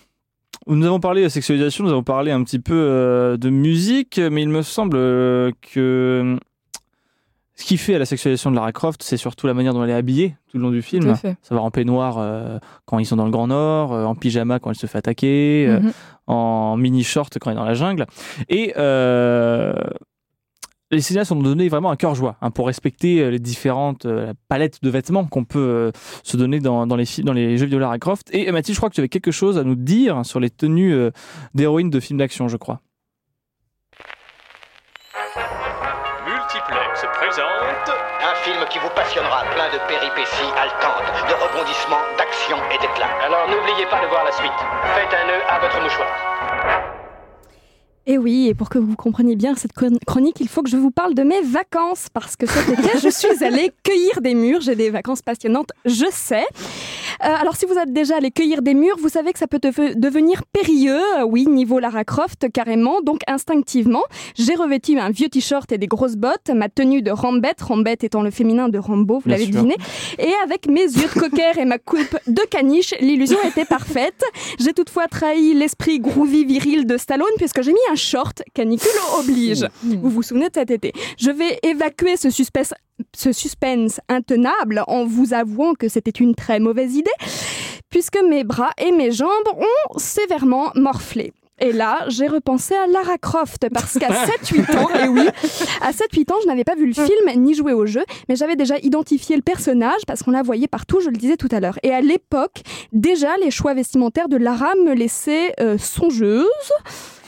nous avons parlé de sexualisation, nous avons parlé un petit peu euh, de musique, mais il me semble euh, que ce qui fait à la sexualisation de Lara Croft, c'est surtout la manière dont elle est habillée tout le long du film. fait. Savoir en peignoir euh, quand ils sont dans le Grand Nord, euh, en pyjama quand elle se fait attaquer, euh, Mhm. en mini short quand elle est dans la jungle. Et euh, les cinéastes ont donné vraiment un cœur joie hein, pour respecter euh, les différentes euh, palettes de vêtements qu'on peut euh, se donner dans, dans les, dans les jeux vidéo Lara Croft. Et Mathilde, je crois que tu avais quelque chose à nous dire sur les tenues euh, d'héroïnes de films d'action, je crois. Multiplex présente Un film qui vous passionnera, plein de péripéties haletantes, de rebondissements, d'actions et d'éclats. Alors n'oubliez pas de voir la suite. Faites un nœud à votre mouchoir. Et oui, et pour que vous compreniez bien cette chron- chronique, il faut que je vous parle de mes vacances, parce que cet été, je suis allée cueillir des murs. J'ai des vacances passionnantes, je sais. Alors si vous êtes déjà allé cueillir des murs, vous savez que ça peut deve- devenir périlleux. Euh, Oui, niveau Lara Croft, carrément. Donc instinctivement, j'ai revêtu un vieux t-shirt et des grosses bottes, ma tenue de Rambette, Rambette étant le féminin de Rambo, vous l'avez deviné. Et avec mes yeux de cocker et ma coupe de caniche, l'illusion était parfaite. J'ai toutefois trahi l'esprit groovy viril de Stallone puisque j'ai mis un short, canicule oblige. Vous vous souvenez de cet été Je vais évacuer ce suspense, ce suspense intenable en vous avouant que c'était une très mauvaise idée, puisque mes bras et mes jambes ont sévèrement morflé. Et là, j'ai repensé à Lara Croft parce qu'à 7-8 ans, et oui, à 7-8 ans, je n'avais pas vu le film ni joué au jeu, mais j'avais déjà identifié le personnage parce qu'on la voyait partout, je le disais tout à l'heure. Et à l'époque, déjà, les choix vestimentaires de Lara me laissaient euh, songeuse.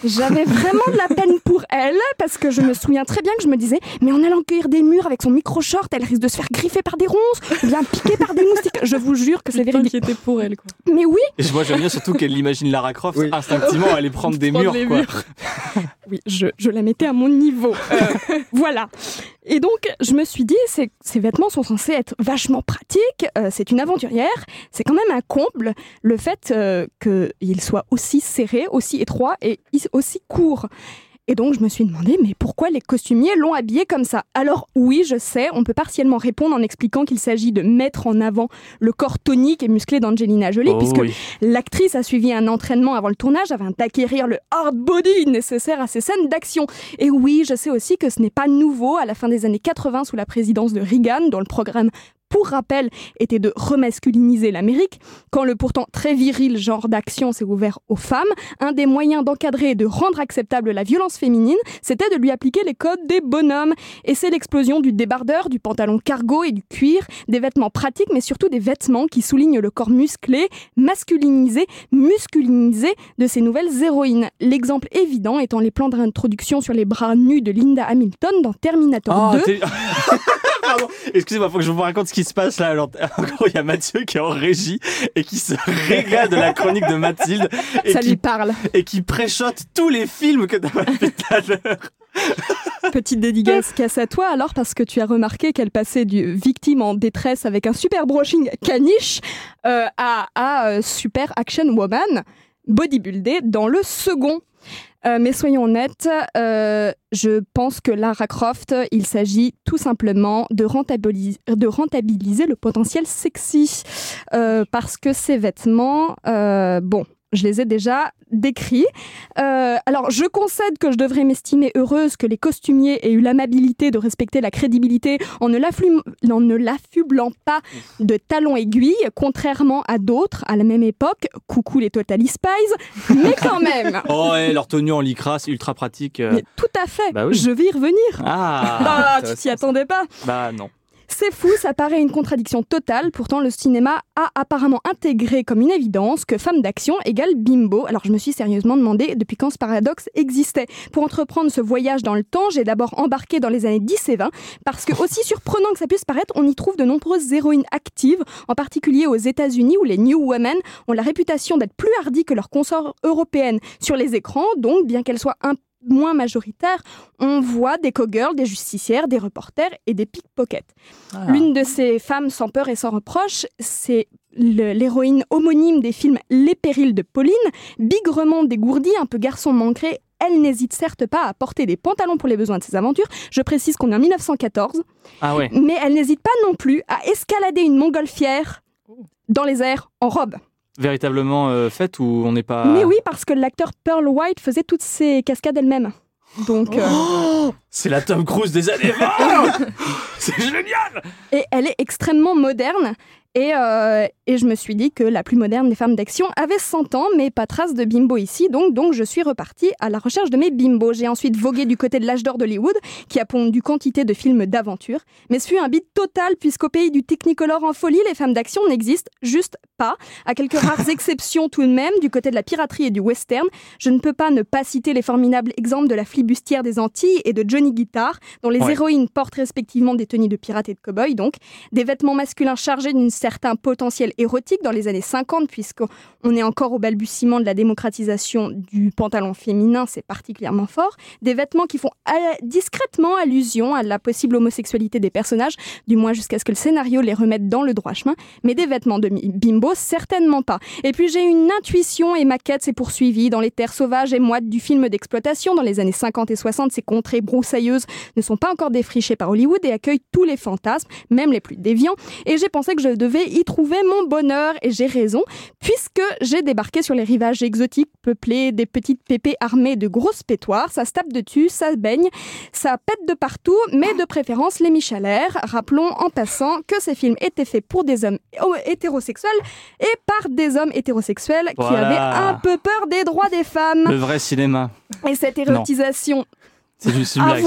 J'avais vraiment de la peine pour elle parce que je me souviens très bien que je me disais mais en allant cueillir des murs avec son micro-short, elle risque de se faire griffer par des ronces ou bien piquer par des moustiques. Je vous jure que c'est véridique. C'était pour elle, quoi. Mais oui, Et moi, j'aime bien surtout qu'elle imagine Lara Croft Oui. instinctivement aller prendre des Prendre murs. les quoi. murs. oui, je, je la mettais à mon niveau. Euh, voilà. Et donc, je me suis dit, ces, vêtements sont censés être vachement pratiques. euh, c'est une aventurière. C'est quand même un comble le fait euh, qu'ils soient aussi serrés, aussi étroits et aussi courts. Et donc, je me suis demandé, mais pourquoi les costumiers l'ont habillée comme ça? Alors, oui, je sais, on peut partiellement répondre en expliquant qu'il s'agit de mettre en avant le corps tonique et musclé d'Angelina Jolie, Oh puisque oui. L'actrice a suivi un entraînement avant le tournage afin d'acquérir le hard body nécessaire à ses scènes d'action. Et oui, je sais aussi que ce n'est pas nouveau à la fin des années 80 sous la présidence de Reagan, dont le programme pour rappel, était de remasculiniser l'Amérique. Quand le pourtant très viril genre d'action s'est ouvert aux femmes, un des moyens d'encadrer et de rendre acceptable la violence féminine, c'était de lui appliquer les codes des bonhommes. Et c'est l'explosion du débardeur, du pantalon cargo et du cuir, des vêtements pratiques, mais surtout des vêtements qui soulignent le corps musclé, masculinisé, musculinisé de ces nouvelles héroïnes. L'exemple évident étant les plans d'introduction sur les bras nus de Linda Hamilton dans Terminator Ah, 2. t'es- Pardon, excusez-moi, faut que je vous raconte ce qui se passe là. Alors, en gros, il y a Mathieu qui est en régie et qui se régale de la chronique de Mathilde et, Ça qui, lui parle. et qui préchote tous les films que t'as fait tout à l'heure. Petite dédicace casse à toi alors parce que tu as remarqué qu'elle passait du victime en détresse avec un super brushing caniche euh, à, à, euh, super action woman bodybuildé dans le second. Euh, mais soyons honnêtes, euh, je pense que Lara Croft, il s'agit tout simplement de, rentabilis- de rentabiliser le potentiel sexy. Euh, parce que ces vêtements, bon, je les ai déjà décrits. Euh, alors, je concède que je devrais m'estimer heureuse que les costumiers aient eu l'amabilité de respecter la crédibilité en ne l'affublant pas de talons aiguilles, contrairement à d'autres à la même époque. Coucou les Totally Spies, mais quand même. Oh, ouais, leur tenue en lycra, c'est ultra pratique. euh. Mais tout à fait. Bah oui. Je vais y revenir. Ah, Ah, tu t'y attendais pas. bah non. C'est fou, ça paraît une contradiction totale. Pourtant, le cinéma a apparemment intégré comme une évidence que femme d'action égale bimbo. Alors, je me suis sérieusement demandé depuis quand ce paradoxe existait. Pour entreprendre ce voyage dans le temps, j'ai d'abord embarqué dans les années 10 et 20, parce que, aussi surprenant que ça puisse paraître, on y trouve de nombreuses héroïnes actives, en particulier aux États-Unis où les New Women ont la réputation d'être plus hardies que leurs consorts européennes sur les écrans. Donc, bien qu'elles soient un moins majoritaires, on voit des cowgirls, des justicières, des reporters et des pickpockets. Ah. L'une de ces femmes sans peur et sans reproche, c'est l'héroïne homonyme des films Les périls de Pauline, bigrement dégourdie, un peu garçon manqué. Elle n'hésite certes pas à porter des pantalons pour les besoins de ses aventures. Je précise qu'on est en 1914, Ah ouais. mais elle n'hésite pas non plus à escalader une montgolfière dans les airs en robe. Véritablement euh, faite ou on n'est pas. Mais oui, parce que l'acteur Pearl White faisait toutes ces cascades elle-même. Donc, euh, Oh, c'est la Tom Cruise des années 20 C'est génial et elle est extrêmement moderne. Et, euh, et je me suis dit que la plus moderne des femmes d'action avait 100 ans, mais pas trace de bimbo ici. Donc, donc je suis repartie à la recherche de mes bimbos. J'ai ensuite vogué du côté de l'âge d'or d'Hollywood, qui a pondu quantité de films d'aventure. Mais ce fut un bide total, puisqu'au pays du Technicolor en folie, les femmes d'action n'existent juste pas. À quelques rares exceptions tout de même, du côté de la piraterie et du western, je ne peux pas ne pas citer les formidables exemples de la flibustière des Antilles et de Johnny Guitar, dont les Ouais. héroïnes portent respectivement des tenues de pirates et de cow-boys, donc des vêtements masculins chargés d'une certain potentiel érotique dans les années 50, puisqu'on est encore au balbutiement de la démocratisation du pantalon féminin, c'est particulièrement fort. Des vêtements qui font euh, discrètement allusion à la possible homosexualité des personnages, du moins jusqu'à ce que le scénario les remette dans le droit chemin. Mais des vêtements de bimbo, certainement pas. Et puis j'ai une intuition et ma quête s'est poursuivie dans les terres sauvages et moites du film d'exploitation. Dans les années 50 et 60, ces contrées broussailleuses ne sont pas encore défrichées par Hollywood et accueillent tous les fantasmes, même les plus déviants. Et j'ai pensé que je devais y trouver mon bonheur. Et j'ai raison, puisque j'ai débarqué sur les rivages exotiques peuplés des petites pépées armées de grosses pétoires. Ça se tape dessus, ça baigne, ça pète de partout, mais de préférence les Michelère. Rappelons en passant que ces films étaient faits pour des hommes hétérosexuels et par des hommes hétérosexuels qui avaient un peu peur des droits des femmes. Le vrai cinéma. Et cette érotisation. C'est juste une blague.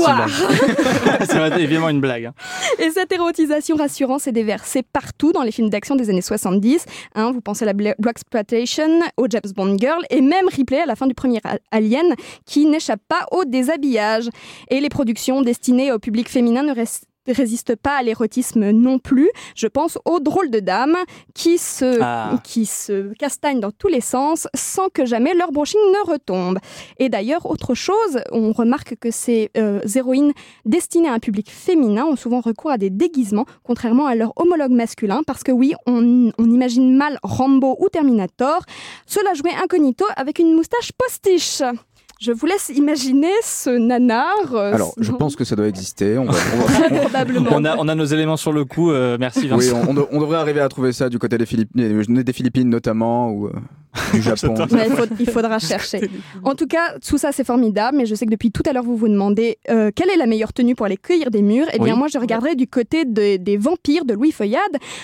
C'est évidemment une blague. hein. Et cette érotisation rassurante s'est déversée partout dans les films d'action des années 70. Hein, vous pensez à la Black Exploitation, au James Bond Girl et même Ripley à la fin du premier Alien qui n'échappe pas au déshabillage. Et les productions destinées au public féminin ne restent résistent pas à l'érotisme non plus. Je pense aux drôles de dames qui se, Ah. qui se castagnent dans tous les sens sans que jamais leur brushing ne retombe. Et d'ailleurs, autre chose, on remarque que ces euh, héroïnes destinées à un public féminin ont souvent recours à des déguisements, contrairement à leur homologue masculin, parce que oui, on, on imagine mal Rambo ou Terminator se la jouer incognito avec une moustache postiche. Je vous laisse imaginer ce nanar. euh, Alors, je non, pense que ça doit exister. On, va- on va- probablement. On a, on a nos éléments sur le coup. euh, merci oui, Vincent. on, on- on devrait arriver à trouver ça du côté des Philippines, des Philippines notamment, ou euh, du Japon. Il, faut- il faudra chercher. En tout cas, tout ça c'est formidable, mais je sais que depuis tout à l'heure vous vous demandez euh, quelle est la meilleure tenue pour aller cueillir des murs. Eh bien, Oui. moi je regarderai du côté de- des vampires de Louis Feuillade,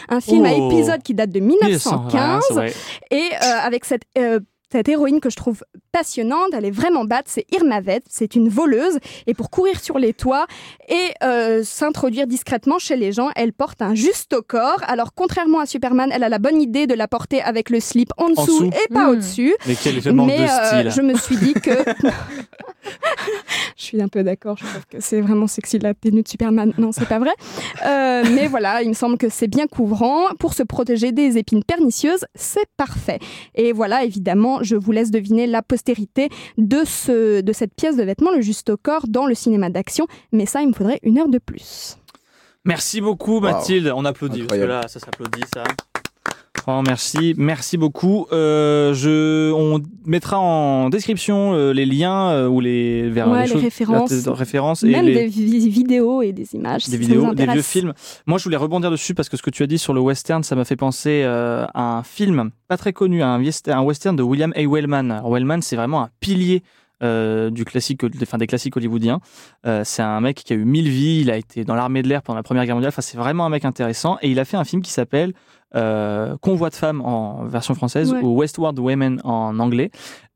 un film à Oh. épisodes qui date de 1915 Voilà, c'est vrai. et euh, avec cette euh, cette héroïne que je trouve passionnante, elle est vraiment batte, c'est Irma Vett, c'est une voleuse, et pour courir sur les toits et euh, s'introduire discrètement chez les gens, elle porte un juste au corps. Alors contrairement à Superman, elle a la bonne idée de la porter avec le slip en dessous, dessous. et pas Hmm. au-dessus. Mais quel est le manque Mais de euh, style. je me suis dit que. je suis un peu d'accord, je trouve que c'est vraiment sexy la tenue de Superman. Non, c'est pas vrai. Euh, mais voilà, il me semble que c'est bien couvrant. Pour se protéger des épines pernicieuses, c'est parfait. Et voilà, évidemment, je vous laisse deviner la postérité de, ce, de cette pièce de vêtement, le juste au corps, dans le cinéma d'action. Mais ça, il me faudrait une heure de plus. Merci beaucoup Mathilde. On applaudit parce que Incroyable. là, ça s'applaudit ça. Oh, merci, merci beaucoup. Euh, je, on mettra en description euh, les liens euh, ou les vers Ouais, les choses- références. références et Même les, des vi- vidéos et des images. des si vidéos, des vieux films. Moi, je voulais rebondir dessus parce que ce que tu as dit sur le western, ça m'a fait penser à un film pas très connu, à un western, un western de William A. Wellman. Alors, Wellman, c'est vraiment un pilier. euh, du classique, enfin, des classiques hollywoodiens. Euh, c'est un mec qui a eu mille vies, il a été dans l'armée de l'air pendant la Première Guerre mondiale, enfin, c'est vraiment un mec intéressant. Et il a fait un film qui s'appelle euh, Convoi de femmes en version française Ouais. ou Westward Women en anglais,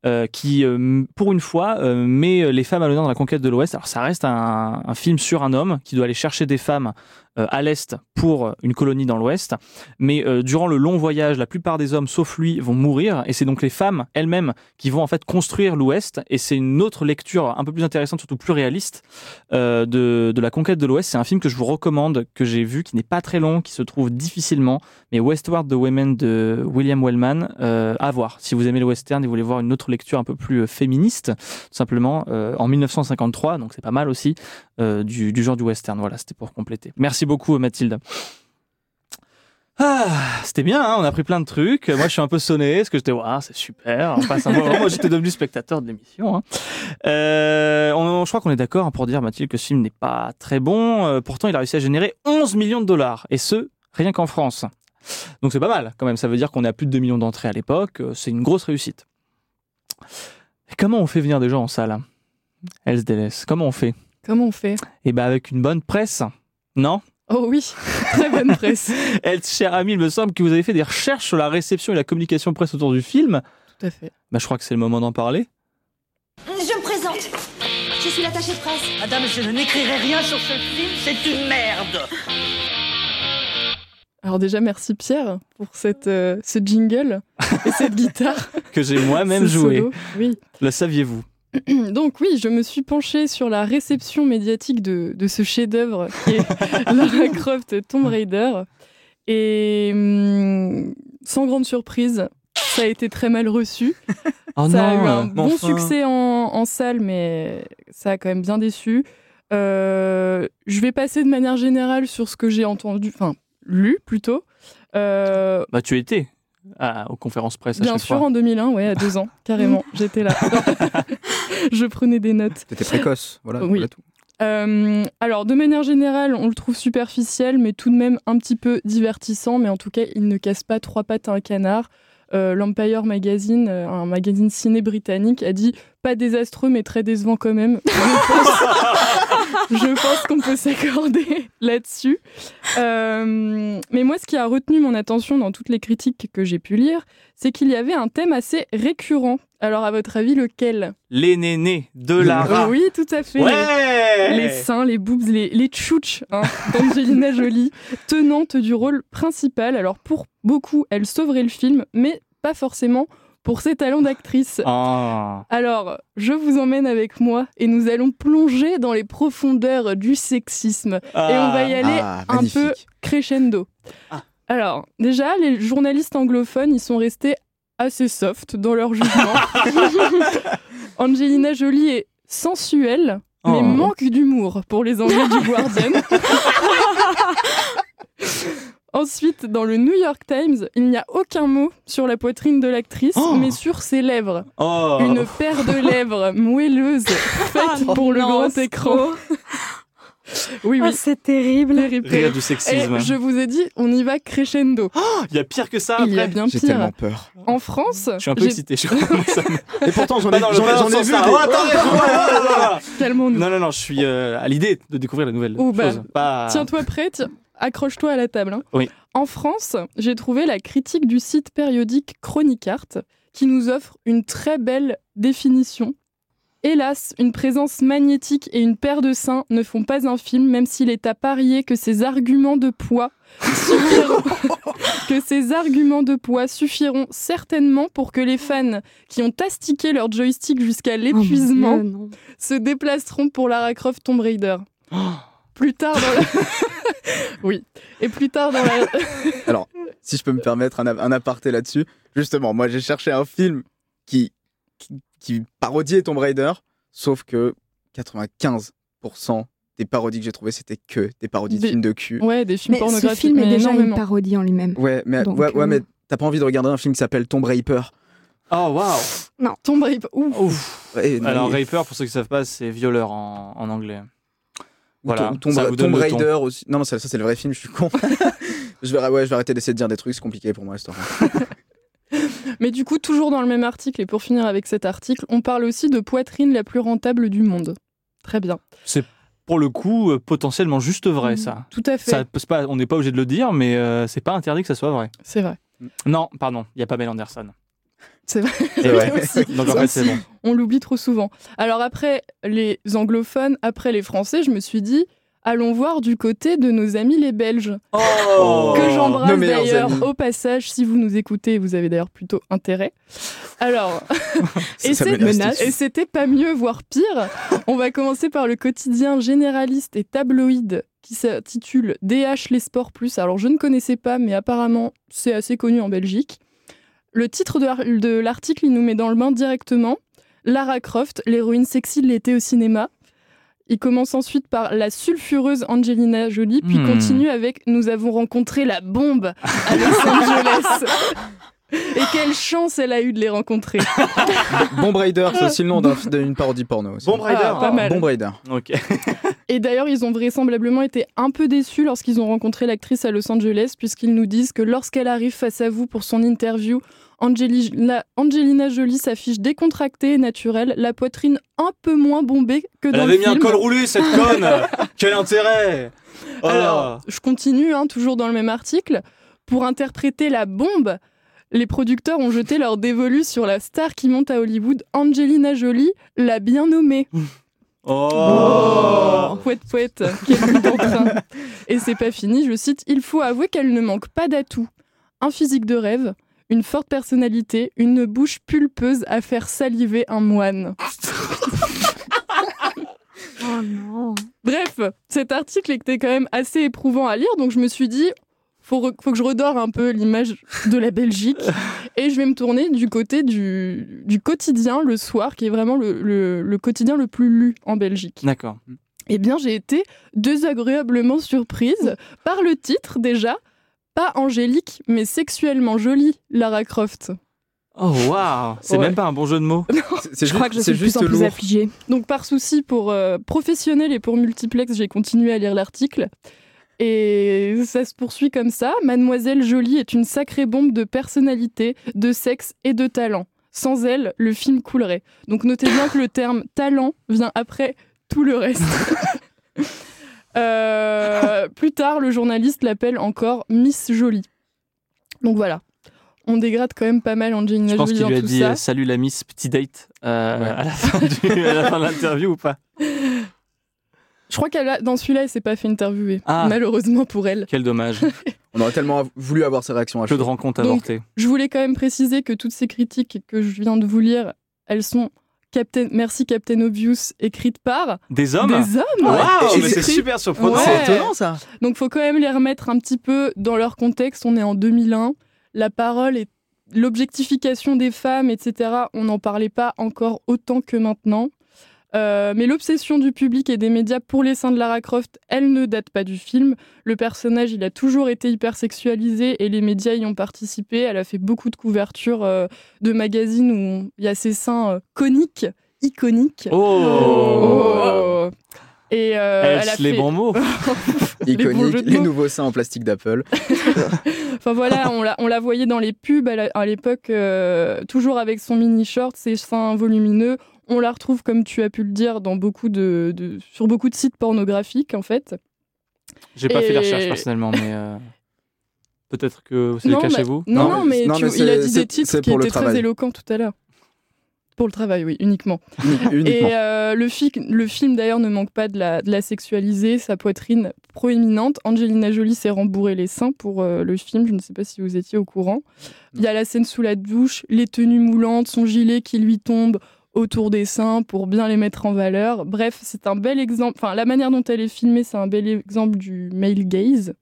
euh, qui, euh, pour une fois, met les femmes à l'honneur dans la conquête de l'Ouest. Alors ça reste un, un film sur un homme qui doit aller chercher des femmes à l'Est pour une colonie dans l'Ouest. Mais durant le long voyage, la plupart des hommes, sauf lui, vont mourir. Et c'est donc les femmes elles-mêmes qui vont en fait construire l'Ouest. Et c'est une autre lecture un peu plus intéressante, surtout plus réaliste, de, de la conquête de l'Ouest. C'est un film que je vous recommande, que j'ai vu, qui n'est pas très long, qui se trouve difficilement. Mais Westward the Women de William Wellman, euh, à voir. Si vous aimez le western et voulez voir une autre lecture un peu plus euh, féministe, tout simplement, euh, en 1953, donc c'est pas mal aussi, du, genre du western. Voilà, c'était pour compléter. Merci beaucoup, Mathilde. Ah, c'était bien, hein, on a pris plein de trucs. Moi, je suis un peu sonné, parce que j'étais, waouh, c'est super. On passe un moment. Moi, j'étais devenu spectateur de l'émission. hein. Je crois qu'on est d'accord hein, pour dire, Mathilde, que ce film n'est pas très bon. Pourtant, il a réussi à générer 11 millions de dollars, et ce, rien qu'en France. Donc, c'est pas mal, quand même. Ça veut dire qu'on est à plus de 2 millions d'entrées à l'époque. Euh, C'est une grosse réussite. Et comment on fait venir des gens en salle Else Deles, comment on fait? Comment on fait? Eh ben, avec une bonne presse, non? Oh oui, très bonne presse. Elle, cher ami, il me semble que vous avez fait des recherches sur la réception et la communication presse autour du film. Tout à fait. Bah, je crois que c'est le moment d'en parler. Je me présente. Je suis l'attaché de presse. Madame, je n'écrirai rien sur ce film, c'est une merde. Alors déjà, merci Pierre pour cette, euh, ce jingle et cette guitare. Que j'ai moi-même joué. solo. Oui. Le saviez-vous? Donc oui, je me suis penchée sur la réception médiatique de, de ce chef-d'œuvre qui est Lara Croft Tomb Raider. Et hum, sans grande surprise, ça a été très mal reçu. Oh ça a non, eu un bon enfin. succès en, en salle, mais ça a quand même bien déçu. Euh, je vais passer de manière générale sur ce que j'ai entendu, enfin lu plutôt. Euh, Bah, tu étais à- aux conférences presse à bien chaque sûr, fois. en 2001, ouais, à deux ans, carrément, j'étais là. je prenais des notes. T'étais précoce, voilà, Oui. voilà tout. Euh, alors, de manière générale, on le trouve superficiel, mais tout de même un petit peu divertissant. Mais en tout cas, il ne casse pas trois pattes à un canard. Euh, L'Empire Magazine, euh, un magazine ciné britannique, a dit pas désastreux, mais très décevant quand même. Je pense, qu'on peut s'accorder là-dessus. Euh, mais moi, ce qui a retenu mon attention dans toutes les critiques que j'ai pu lire, c'est qu'il y avait un thème assez récurrent. Alors, à votre avis, lequel? Les nénés de Lara. oui, tout à fait. Ouais Les seins, les boobs, les, les tchouches hein, d'Angelina Jolie, tenante du rôle principal. Alors pour beaucoup, elle sauverait le film, mais pas forcément pour ses talents d'actrice. Ah. Alors, je vous emmène avec moi et nous allons plonger dans les profondeurs du sexisme. Et on va y aller Ah, un magnifique. peu crescendo. Alors, déjà, les journalistes anglophones, ils sont restés assez soft dans leur jugement. Angelina Jolie est sensuelle, mais Oh. manque d'humour pour les Anglais du Guardian. Ensuite, dans le New York Times, il n'y a aucun mot sur la poitrine de l'actrice, Oh. mais sur ses lèvres. Oh. Une paire de lèvres moelleuses faites pour le non, grand écran. Oui, oui. Oh, c'est terrible. Terrible, Rire du sexisme. Et je vous ai dit, on y va crescendo. Il y a pire que ça Il y a après. bien J'ai pire. tellement peur. En France, Je suis un peu j'ai- excité. Je crois. Ça me- Et pourtant, j'en ai, le- j'en ai- vu. des- Oh, attends, attends, calmons-nous. Non, non, non, je suis euh, à l'idée de découvrir la nouvelle Oh, bah, chose. Pas... Tiens-toi prêt, tiens, accroche-toi à la table. hein. Oui. En France, j'ai trouvé la critique du site périodique Chronicart qui nous offre une très belle définition. Hélas, une présence magnétique et une paire de seins ne font pas un film, même s'il est à parier que ces arguments de poids suffiront, que ces arguments de poids suffiront certainement pour que les fans qui ont astiqué leur joystick jusqu'à l'épuisement Oh non. se déplaceront pour Lara Croft Tomb Raider. Plus tard dans la... oui. Et plus tard dans la... Alors, si je peux me permettre un, un aparté là-dessus, justement, moi j'ai cherché un film qui, qui, qui parodiait Tomb Raider, sauf que 95% des parodies que j'ai trouvées, c'était que des parodies de films de cul. Ouais, des films Mais ce pornographiques. film est déjà une parodie en lui-même. Ouais, mais, Donc, ouais, ouais, euh, mais t'as pas envie de regarder un film qui s'appelle Tomb Raider Oh, waouh. Tomb Raider. Ouf. Ouf. Ouais, non, Alors, mais- Raper, pour ceux qui ne savent pas, c'est violeur en, en anglais. Ou Voilà, Tomb- Tomb, ça vous donne Tomb le ton. Raider aussi. Non, non, ça, ça, c'est le vrai film, je suis con. je, vais, ouais, je vais arrêter d'essayer de dire des trucs, c'est compliqué pour moi, cette histoire. Mais du coup, toujours dans le même article, et pour finir avec cet article, on parle aussi de poitrine la plus rentable du monde. Très bien. C'est pour le coup euh, potentiellement juste vrai, ça. Tout à fait. ça c'est pas, on n'est pas obligé de le dire, mais euh, c'est pas interdit que ça soit vrai. C'est vrai. Non, pardon, il n'y a pas Mel Anderson. C'est vrai. Aussi. Donc en fait, c'est bon. On l'oublie trop souvent. Alors après les anglophones, après les français, je me suis dit, allons voir du côté de nos amis les Belges. Oh que j'embrasse Nos meilleurs d'ailleurs amis. au passage. Si vous nous écoutez, vous avez d'ailleurs plutôt intérêt. Alors, et c'était pas mieux, voire pire. On va commencer par le quotidien généraliste et tabloïd qui s'intitule DH Les Sports Plus. Alors, je ne connaissais pas, mais apparemment, c'est assez connu en Belgique. Le titre de l'ar- de l'article, il nous met dans le bain directement. Lara Croft, l'héroïne sexy de l'été au cinéma. Il commence ensuite par la sulfureuse Angelina Jolie, puis Hmm. continue avec Nous avons rencontré la bombe à Los Angeles. Et quelle chance elle a eu de les rencontrer. Bomb Raider, c'est aussi le nom d'un- d'une parodie porno. Aussi. Bomb Raider. Ah, pas mal. Bomb Raider. Ok. Et d'ailleurs, ils ont vraisemblablement été un peu déçus lorsqu'ils ont rencontré l'actrice à Los Angeles, puisqu'ils nous disent que lorsqu'elle arrive face à vous pour son interview, Angelina, Angelina Jolie s'affiche décontractée et naturelle, la poitrine un peu moins bombée que dans Elle le avait mis un col roulé, cette conne Quel intérêt Oh. Alors, je continue, hein, toujours dans le même article. Pour interpréter la bombe, les producteurs ont jeté leur dévolu sur la star qui monte à Hollywood, Angelina Jolie, la bien nommée. Oh, Pouette, pouette, quel d'entrain. Et c'est pas fini, je cite Il faut avouer qu'elle ne manque pas d'atouts. Un physique de rêve, une forte personnalité, une bouche pulpeuse à faire saliver un moine. Oh non. Bref, cet article était quand même assez éprouvant à lire, donc je me suis dit faut, faut que je redore un peu l'image de la Belgique et je vais me tourner du côté du, du quotidien le soir, qui est vraiment le, le- le quotidien le plus lu en Belgique. D'accord. Eh bien, j'ai été désagréablement surprise par le titre déjà. Pas angélique, mais sexuellement jolie, Lara Croft. Oh waouh, c'est Ouais. même pas un bon jeu de mots. C'est Je crois que je suis de plus en plus affligée. Donc, par souci pour euh, professionnel et pour multiplex, j'ai continué à lire l'article. Et ça se poursuit comme ça. Mademoiselle Jolie est une sacrée bombe de personnalité, de sexe et de talent. Sans elle, le film coulerait. Donc notez bien que le terme talent vient après tout le reste. Euh, plus tard, le journaliste l'appelle encore Miss Jolie. Donc voilà. On dégrade quand même pas mal Angelina Je pense Jolie qu'il lui a dit ça. euh, salut la Miss Petit Date euh, à la fin du- à la fin de l'interview ou pas? Je crois qu'elle a, dans celui-là, elle s'est pas fait interviewer. Ah. Malheureusement pour elle. Quel dommage. On aurait tellement voulu avoir ces réactions à Peu de rencontres avortées. Je voulais quand même préciser que toutes ces critiques que je viens de vous lire, elles sont Captain, merci Captain Obvious, écrites par Des hommes des hommes. Mais c'est super surprenant. Ouais. C'est étonnant ça. Donc faut quand même les remettre un petit peu dans leur contexte. On est en 2001, la parole et l'objectification des femmes, etc. On n'en parlait pas encore autant que maintenant. Euh, mais l'obsession du public et des médias pour les seins de Lara Croft, elle ne date pas du film. Le personnage, il a toujours été hyper sexualisé et les médias y ont participé. Elle a fait beaucoup de couvertures euh, de magazines où il y a ses seins euh, coniques, iconiques. Oh, Et euh, Est-ce elle a les fait- bons mots Les bons Iconique, les mots. nouveaux seins en plastique d'Apple. Enfin voilà, on la, on la voyait dans les pubs à l'époque, euh, toujours avec son mini short, ses seins volumineux. On la retrouve, comme tu as pu le dire, dans beaucoup de, de- sur beaucoup de sites pornographiques, en fait. J'ai pas fait les Et- recherches personnellement, mais euh, peut-être que c'est le cas chez vous. Non, Non, non, mais, non, tu- mais il a dit des titres qui étaient très éloquents tout à l'heure. Pour le travail, oui, uniquement. Uniquement. Et euh, le, fi- le film d'ailleurs ne manque pas de la, de la sexualiser, sa poitrine proéminente. Angelina Jolie s'est rembourré les seins pour euh, le film, je ne sais pas si vous étiez au courant. Il y a la scène sous la douche, les tenues moulantes, son gilet qui lui tombe autour des seins pour bien les mettre en valeur. Bref, c'est un bel exemple, enfin la manière dont elle est filmée, c'est un bel exemple du male gaze,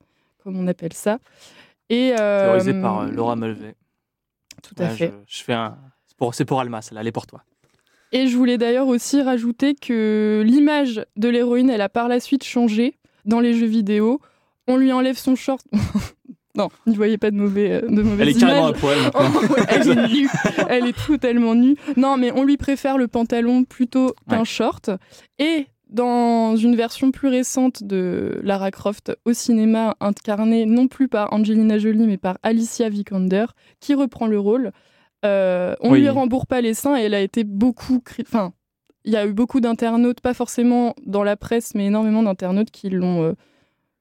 comme on appelle ça. Et, euh, Théorisé par euh, Laura Mulvey. Tout à Ouais, fait. Je, je fais un. C'est pour, c'est pour Alma, celle-là, elle est pour toi. Et je voulais d'ailleurs aussi rajouter que l'image de l'héroïne, elle a par la suite changé dans les jeux vidéo. On lui enlève son short. non, n'y voyez pas de mauvais, euh, de Elle est carrément à poil Oh, elle est nue. Elle est totalement nue. Non, mais on lui préfère le pantalon plutôt qu'un Ouais. short. Et dans une version plus récente de Lara Croft au cinéma, incarnée non plus par Angelina Jolie, mais par Alicia Vikander, qui reprend le rôle, euh, on Oui. lui rembourre pas les seins et elle a été beaucoup. Enfin, il y a eu beaucoup d'internautes, pas forcément dans la presse, mais énormément d'internautes qui l'ont euh,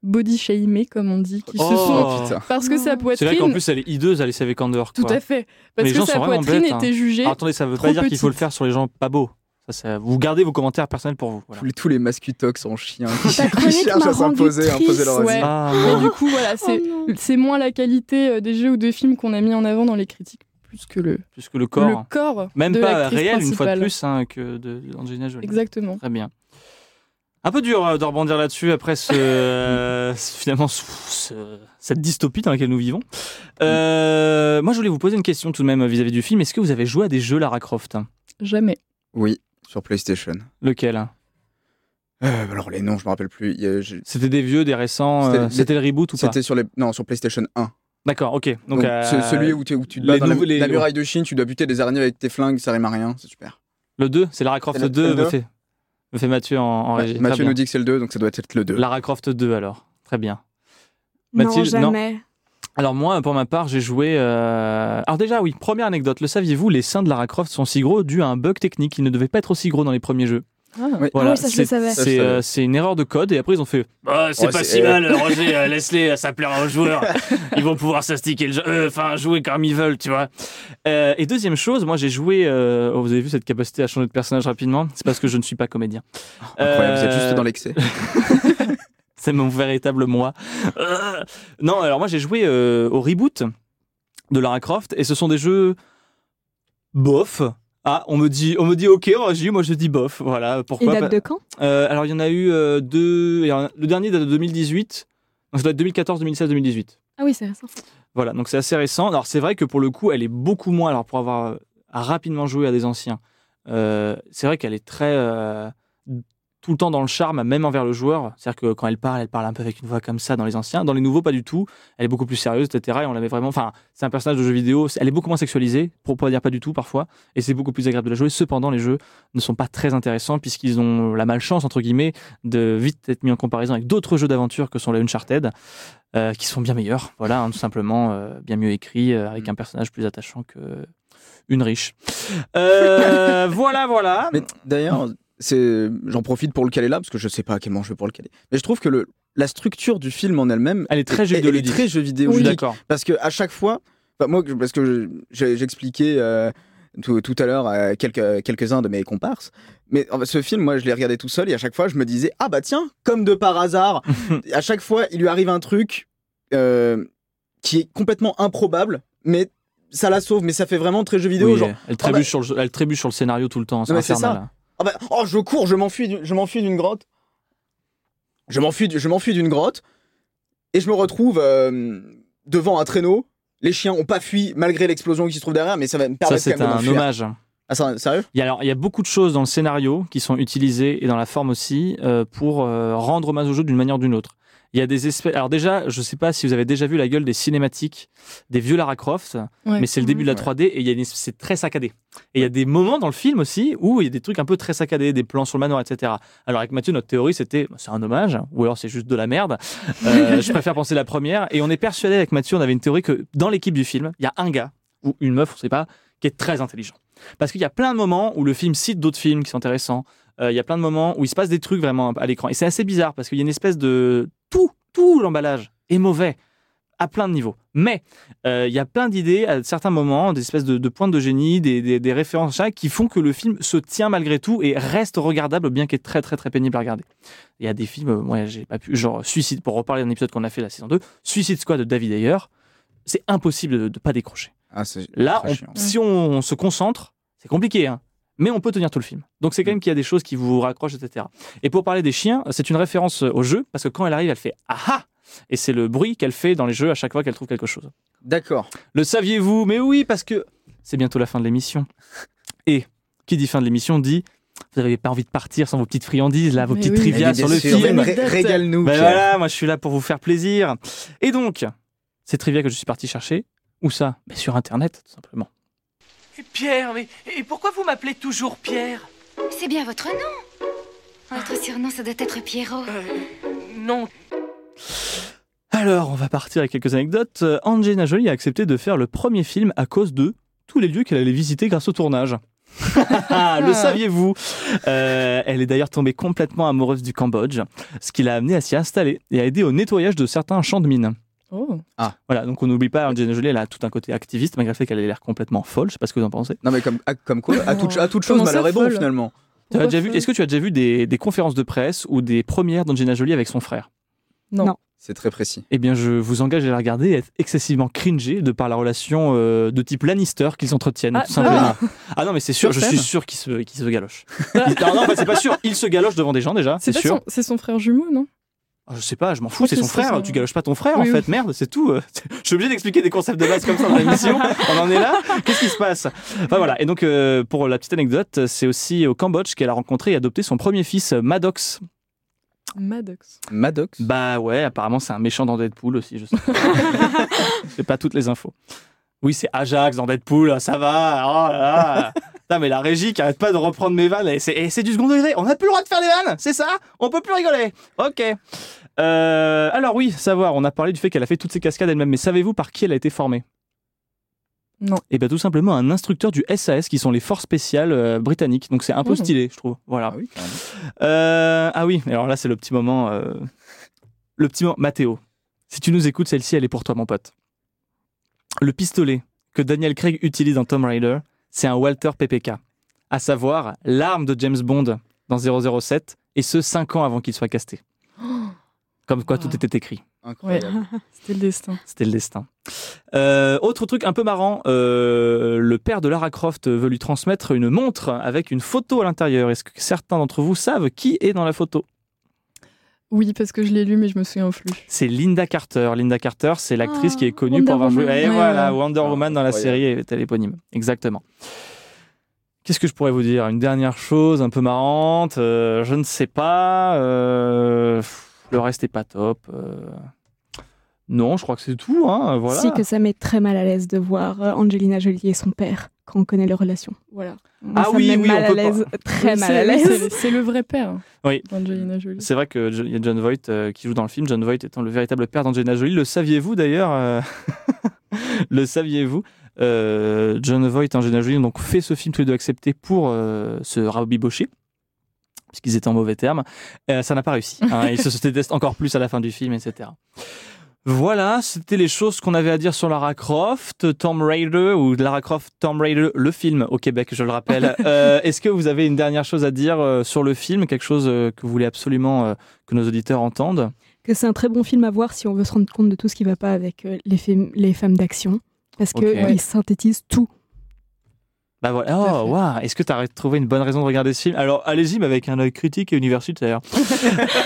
body shamé, comme on dit, qui se Oh. sont. putain. Parce que sa C'est vrai poitrine. qu'en plus, elle est hideuse, Alicia Vikander. Tout quoi. à fait. Parce les que sa poitrine bêtes, hein. était jugée. Attendez, ça veut pas dire qu'il faut le faire sur les gens pas beaux. Ça, ça- vous gardez vos commentaires personnels pour vous. voilà. Tous les, tous les mascutox en chien qui, cherchent à s'imposer, rendu imposer leur avis. Ouais. Ah, Mais du coup, voilà, c'est Oh c'est moins la qualité euh, des jeux ou des films qu'on a mis en avant dans les critiques, plus que le, Plus que le corps. le corps. Même de pas réel, une fois de plus, hein, que de d'Angelina Jolie. Exactement. Très bien. Un peu dur euh, de rebondir là-dessus après ce, euh, finalement ce- ce- cette dystopie dans laquelle nous vivons. Euh, moi, je voulais vous poser une question tout de même vis-à-vis du film. Est-ce que vous avez joué à des jeux Lara Croft Jamais. Oui, sur PlayStation. Lequel? Hein Euh, alors les noms, je me rappelle plus. C'était des vieux, des récents C'était euh, le reboot ou pas? C'était sur les non sur PlayStation 1. D'accord, ok. Donc, euh, celui où, tu- où tu te bats les dans la, les- la muraille de Chine, tu dois buter des araignées avec tes flingues, ça rime à rien, c'est super. le 2, c'est Lara Croft le- 2, le me fait, Mathieu en, en Ouais, régie. Très Mathieu bien. nous dit que c'est le 2, donc ça doit être le 2. Lara Croft 2 alors. Très bien. Non, Mathilde, non. jamais. Alors moi, pour ma part, j'ai joué... euh, Alors déjà, oui, première anecdote. Le saviez-vous, les seins de Lara Croft sont si gros dû à un bug technique. Ils ne devaient pas être aussi gros dans les premiers jeux. Ah. Oui. Voilà, oui, ça, je le c'est- euh, une erreur de code et après ils ont fait Ah, c'est Ouais, pas si euh, mal Roger euh, laisse-les ça plaira aux joueurs ils vont pouvoir s'astiquer le jeu euh, enfin jouer comme ils veulent tu vois Euh, et deuxième chose moi j'ai joué euh, oh, vous avez vu cette capacité à changer de personnage rapidement? C'est parce que je ne suis pas comédien Incroyable, vous êtes Euh, juste dans l'excès. c'est mon véritable moi. Euh, non, alors moi j'ai joué euh, au reboot de Lara Croft et ce sont des jeux bof. Ah, on me dit, on me dit ok, Roger, moi je dis bof. Voilà, Il pourquoi date pas- de quand? Euh, Alors il y en a eu euh, deux. il a- Le dernier date de 2018. Donc ça doit être 2014, 2016, 2018. Ah oui, c'est récent. Voilà, donc c'est assez récent. Alors c'est vrai que pour le coup, elle est beaucoup moins. Alors pour avoir euh, rapidement joué à des anciens, euh, c'est vrai qu'elle est très tout le temps dans le charme, même envers le joueur. C'est-à-dire que quand elle parle, elle parle un peu avec une voix comme ça dans les anciens. Dans les nouveaux, pas du tout. Elle est beaucoup plus sérieuse, etc. Et on l'avait vraiment. Enfin, c'est un personnage de jeu vidéo. Elle est beaucoup moins sexualisée, pour pas dire pas du tout parfois. Et c'est beaucoup plus agréable de la jouer. Cependant, les jeux ne sont pas très intéressants puisqu'ils ont la malchance entre guillemets de vite être mis en comparaison avec d'autres jeux d'aventure que sont les Uncharted. euh, qui sont bien meilleurs, voilà, hein, tout simplement, euh, bien mieux écrits, euh, avec un personnage plus attachant que une riche. Euh, voilà, voilà. D'ailleurs, j'en profite pour le caler là parce que je sais pas à quel moment je vais pour le caler. Mais je trouve que le, la structure du film en elle-même, Elle est très jeu elle vidéo est très jeu vidéo. Oui, d'accord. Parce que à chaque fois, moi, parce que je- j'expliquais euh, tout, tout à l'heure à quelques quelques-uns de mes comparses, mais ce film, moi, je l'ai regardé tout seul et à chaque fois, je me disais ah bah tiens, comme de par hasard, à chaque fois, il lui arrive un truc euh, qui est complètement improbable, mais ça la sauve, mais ça fait vraiment très jeu vidéo. Oui, genre, elle, trébuche bah- sur le, elle trébuche sur le scénario tout le temps. C'est ça. Ah bah, oh, je cours, je m'enfuis, je m'enfuis d'une grotte. Je m'enfuis, du- je m'enfuis d'une grotte et je me retrouve euh, devant un traîneau. Les chiens ont pas fui malgré l'explosion qui se trouve derrière, mais ça va me Ça, permettre c'est quand même de un hommage. Ah, ça- sérieux? Il y, a, alors, il y a beaucoup de choses dans le scénario qui sont utilisées et dans la forme aussi euh, pour euh, rendre hommage au jeu d'une manière ou d'une autre. Il y a des espèces. Alors déjà, je sais pas si vous avez déjà vu la gueule des cinématiques des vieux Lara Croft, Ouais. mais c'est le début de la 3D et il y a une- c'est très saccadé. Et il y a des moments dans le film aussi où il y a des trucs un peu très saccadés, des plans sur le manoir, etc. Alors avec Mathieu, notre théorie c'était bah, c'est un hommage ou alors c'est juste de la merde. Euh, je préfère penser la première. Et on est persuadé avec Mathieu, on avait une théorie que dans l'équipe du film, il y a un gars ou une meuf, on sait pas, qui est très intelligent. Parce qu'il y a plein de moments où le film cite d'autres films qui sont intéressants. Euh, il y a plein de moments où il se passe des trucs vraiment à l'écran. Et c'est assez bizarre parce qu'il y a une espèce de. Tout, tout l'emballage est mauvais à plein de niveaux. Mais euh, il y a plein d'idées à certains moments, des espèces de, de pointes de génie, des, des- des références chaque qui font que le film se tient malgré tout et reste regardable, bien qu'il est très très très pénible à regarder. Il y a des films, euh, moi j'ai pas pu, genre Suicide, pour reparler d'un épisode qu'on a fait la saison 2, Suicide Squad de David Ayer, c'est impossible de, de pas décrocher. Ah, Là, on- si on, on se concentre, c'est compliqué, hein, mais on peut tenir tout le film. Donc c'est quand même qu'il y a des choses qui vous raccrochent, etc. Et pour parler des chiens, c'est une référence au jeu, parce que quand elle arrive, elle fait ah ah Et c'est le bruit qu'elle fait dans les jeux à chaque fois qu'elle trouve quelque chose. D'accord. Le saviez-vous? Mais oui, parce que c'est bientôt la fin de l'émission. Et qui dit fin de l'émission dit vous n'avez pas envie de partir sans vos petites friandises, là, vos Mais petites oui. trivia sur le sûr, film. ré- Régale-nous. Ben voilà, moi je suis là pour vous faire plaisir. Et donc, ces trivia que je suis parti chercher, où ça? Ben Sur Internet, tout simplement. Pierre, mais et pourquoi vous m'appelez toujours Pierre? C'est bien votre nom. Votre surnom, ça doit être Pierrot. Non. Alors, on va partir avec quelques anecdotes. Euh, Angelina Jolie a accepté de faire le premier film à cause de tous les lieux qu'elle allait visiter grâce au tournage. le saviez-vous? Euh, Elle est d'ailleurs tombée complètement amoureuse du Cambodge, ce qui l'a amenée à s'y installer et à aider au nettoyage de certains champs de mines. Oh. Voilà, donc on n'oublie pas, Angelina Jolie, elle a tout un côté activiste, malgré le fait qu'elle ait l'air complètement folle. Je sais pas ce que vous en pensez. Non, mais comme, ah, comme quoi, à toute, à toute chose, malheur est bon finalement. Tu as Pourquoi déjà vu, folle est-ce que tu as déjà vu des, des conférences de presse ou des premières d'Angelina Jolie avec son frère? Non. Non. C'est très précis. Eh bien, je vous engage à la regarder et à être excessivement cringé de par la relation euh, de type Lannister qu'ils entretiennent, Ah, tout simplement. ah. Ah non, mais c'est sûr, je suis sûr qu'ils se, se galochent. Il- non, non, en fait, c'est pas sûr. Il se galoche devant des gens déjà, c'est sûr. c'est son frère jumeau, non? Ah, Je sais pas, je m'en fous, c'est son frère. son- Tu galoches pas ton frère, Oui, en oui. fait, merde, c'est tout. Je suis obligé d'expliquer des concepts de base comme ça dans l'émission. On en est là. Qu'est-ce qui se passe? Enfin voilà. Et donc, euh, pour la petite anecdote, c'est aussi au Cambodge qu'elle a rencontré et adopté son premier fils, Maddox. Maddox. Maddox? Bah ouais, apparemment c'est un méchant dans Deadpool aussi, je sais. J'ai pas toutes les infos. Oui, c'est Ajax dans Deadpool, ça va. Oh là là. Putain, mais la régie qui arrête pas de reprendre mes vannes, et c'est et c'est du second degré. On n'a plus le droit de faire des vannes, c'est ça? On peut plus rigoler. Ok. Euh, alors oui, savoir, on a parlé du fait qu'elle a fait toutes ces cascades elle-même, mais savez-vous par qui elle a été formée? Non. Et bien tout simplement un instructeur du SAS, qui sont les forces spéciales euh, britanniques. Donc c'est un peu Mhm. stylé, je trouve. Voilà. Ah oui. Euh, ah oui, alors là, c'est le petit moment. euh, Le petit moment. Mathéo, si tu nous écoutes, celle-ci, elle est pour toi, mon pote. Le pistolet que Daniel Craig utilise dans Tomb Raider, c'est un Walter PPK, à savoir l'arme de James Bond dans 007, et ce, 5 ans avant qu'il soit casté. Comme quoi, tout Ah. était écrit. Incroyable. C'était le destin. C'était le destin. Euh, autre truc un peu marrant, euh, le père de Lara Croft veut lui transmettre une montre avec une photo à l'intérieur. Est-ce que certains d'entre vous savent qui est dans la photo? Oui, parce que je l'ai lu, mais je me souviens plus. C'est Linda Carter. Linda Carter, c'est l'actrice Ah, qui est connue Wonder pour avoir joué. Et Ouais, voilà, ouais. Wonder Woman dans la série est éponyme. Exactement. Qu'est-ce que je pourrais vous dire? Une dernière chose un peu marrante. euh, je ne sais pas. euh, le reste est pas top. euh. Non, je crois que c'est tout. Hein, voilà. Si que ça met très mal à l'aise de voir Angelina Jolie et son père quand on connaît leur relation. Voilà. Moi, Ah ça oui, me oui, mal on à peut l'aise, pas. très Oui, mal c'est- à l'aise. c'est- le vrai père Oui. d'Angelina Jolie. C'est vrai qu'il y a John Voight euh, qui joue dans le film, John Voight étant le véritable père d'Angelina Jolie. Le saviez-vous d'ailleurs euh, Le saviez-vous Euh, John Voight et Angelina Jolie ont donc fait ce film tous les deux acceptés pour euh, se rabibocher puisqu'ils étaient en mauvais termes. Euh, ça n'a pas réussi. hein. ils se détestent encore plus à la fin du film, etc. Voilà, c'était les choses qu'on avait à dire sur Lara Croft, Tomb Raider ou Lara Croft, Tomb Raider, le film au Québec, je le rappelle. Euh, Est-ce que vous avez une dernière chose à dire euh, sur le film, quelque chose euh, que vous voulez absolument euh, que nos auditeurs entendent? Que c'est un très bon film à voir si on veut se rendre compte de tout ce qui va pas avec euh, les, les femmes d'action. Parce qu'il Ok. synthétise tout. Bah voilà. Oh, waouh. Est-ce que tu as trouvé une bonne raison de regarder ce film? Alors, allez-y, mais avec un œil critique et universitaire.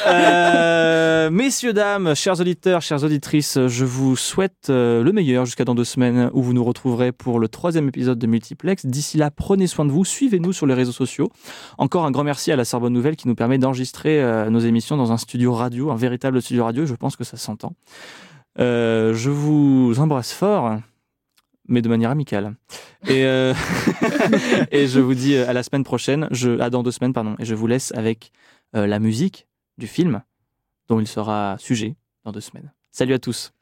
Euh, messieurs, dames, chers auditeurs, chères auditrices, je vous souhaite euh, le meilleur jusqu'à dans deux semaines où vous nous retrouverez pour le troisième épisode de Multiplex. D'ici là, prenez soin de vous, suivez-nous sur les réseaux sociaux. Encore un grand merci à la Sorbonne Nouvelle qui nous permet d'enregistrer euh, nos émissions dans un studio radio, un véritable studio radio. Je pense que ça s'entend. Euh, je vous embrasse fort mais de manière amicale. Et, euh, et je vous dis euh, à la semaine prochaine, je, à dans deux semaines, pardon, et je vous laisse avec euh, la musique du film dont il sera sujet dans deux semaines. Salut à tous.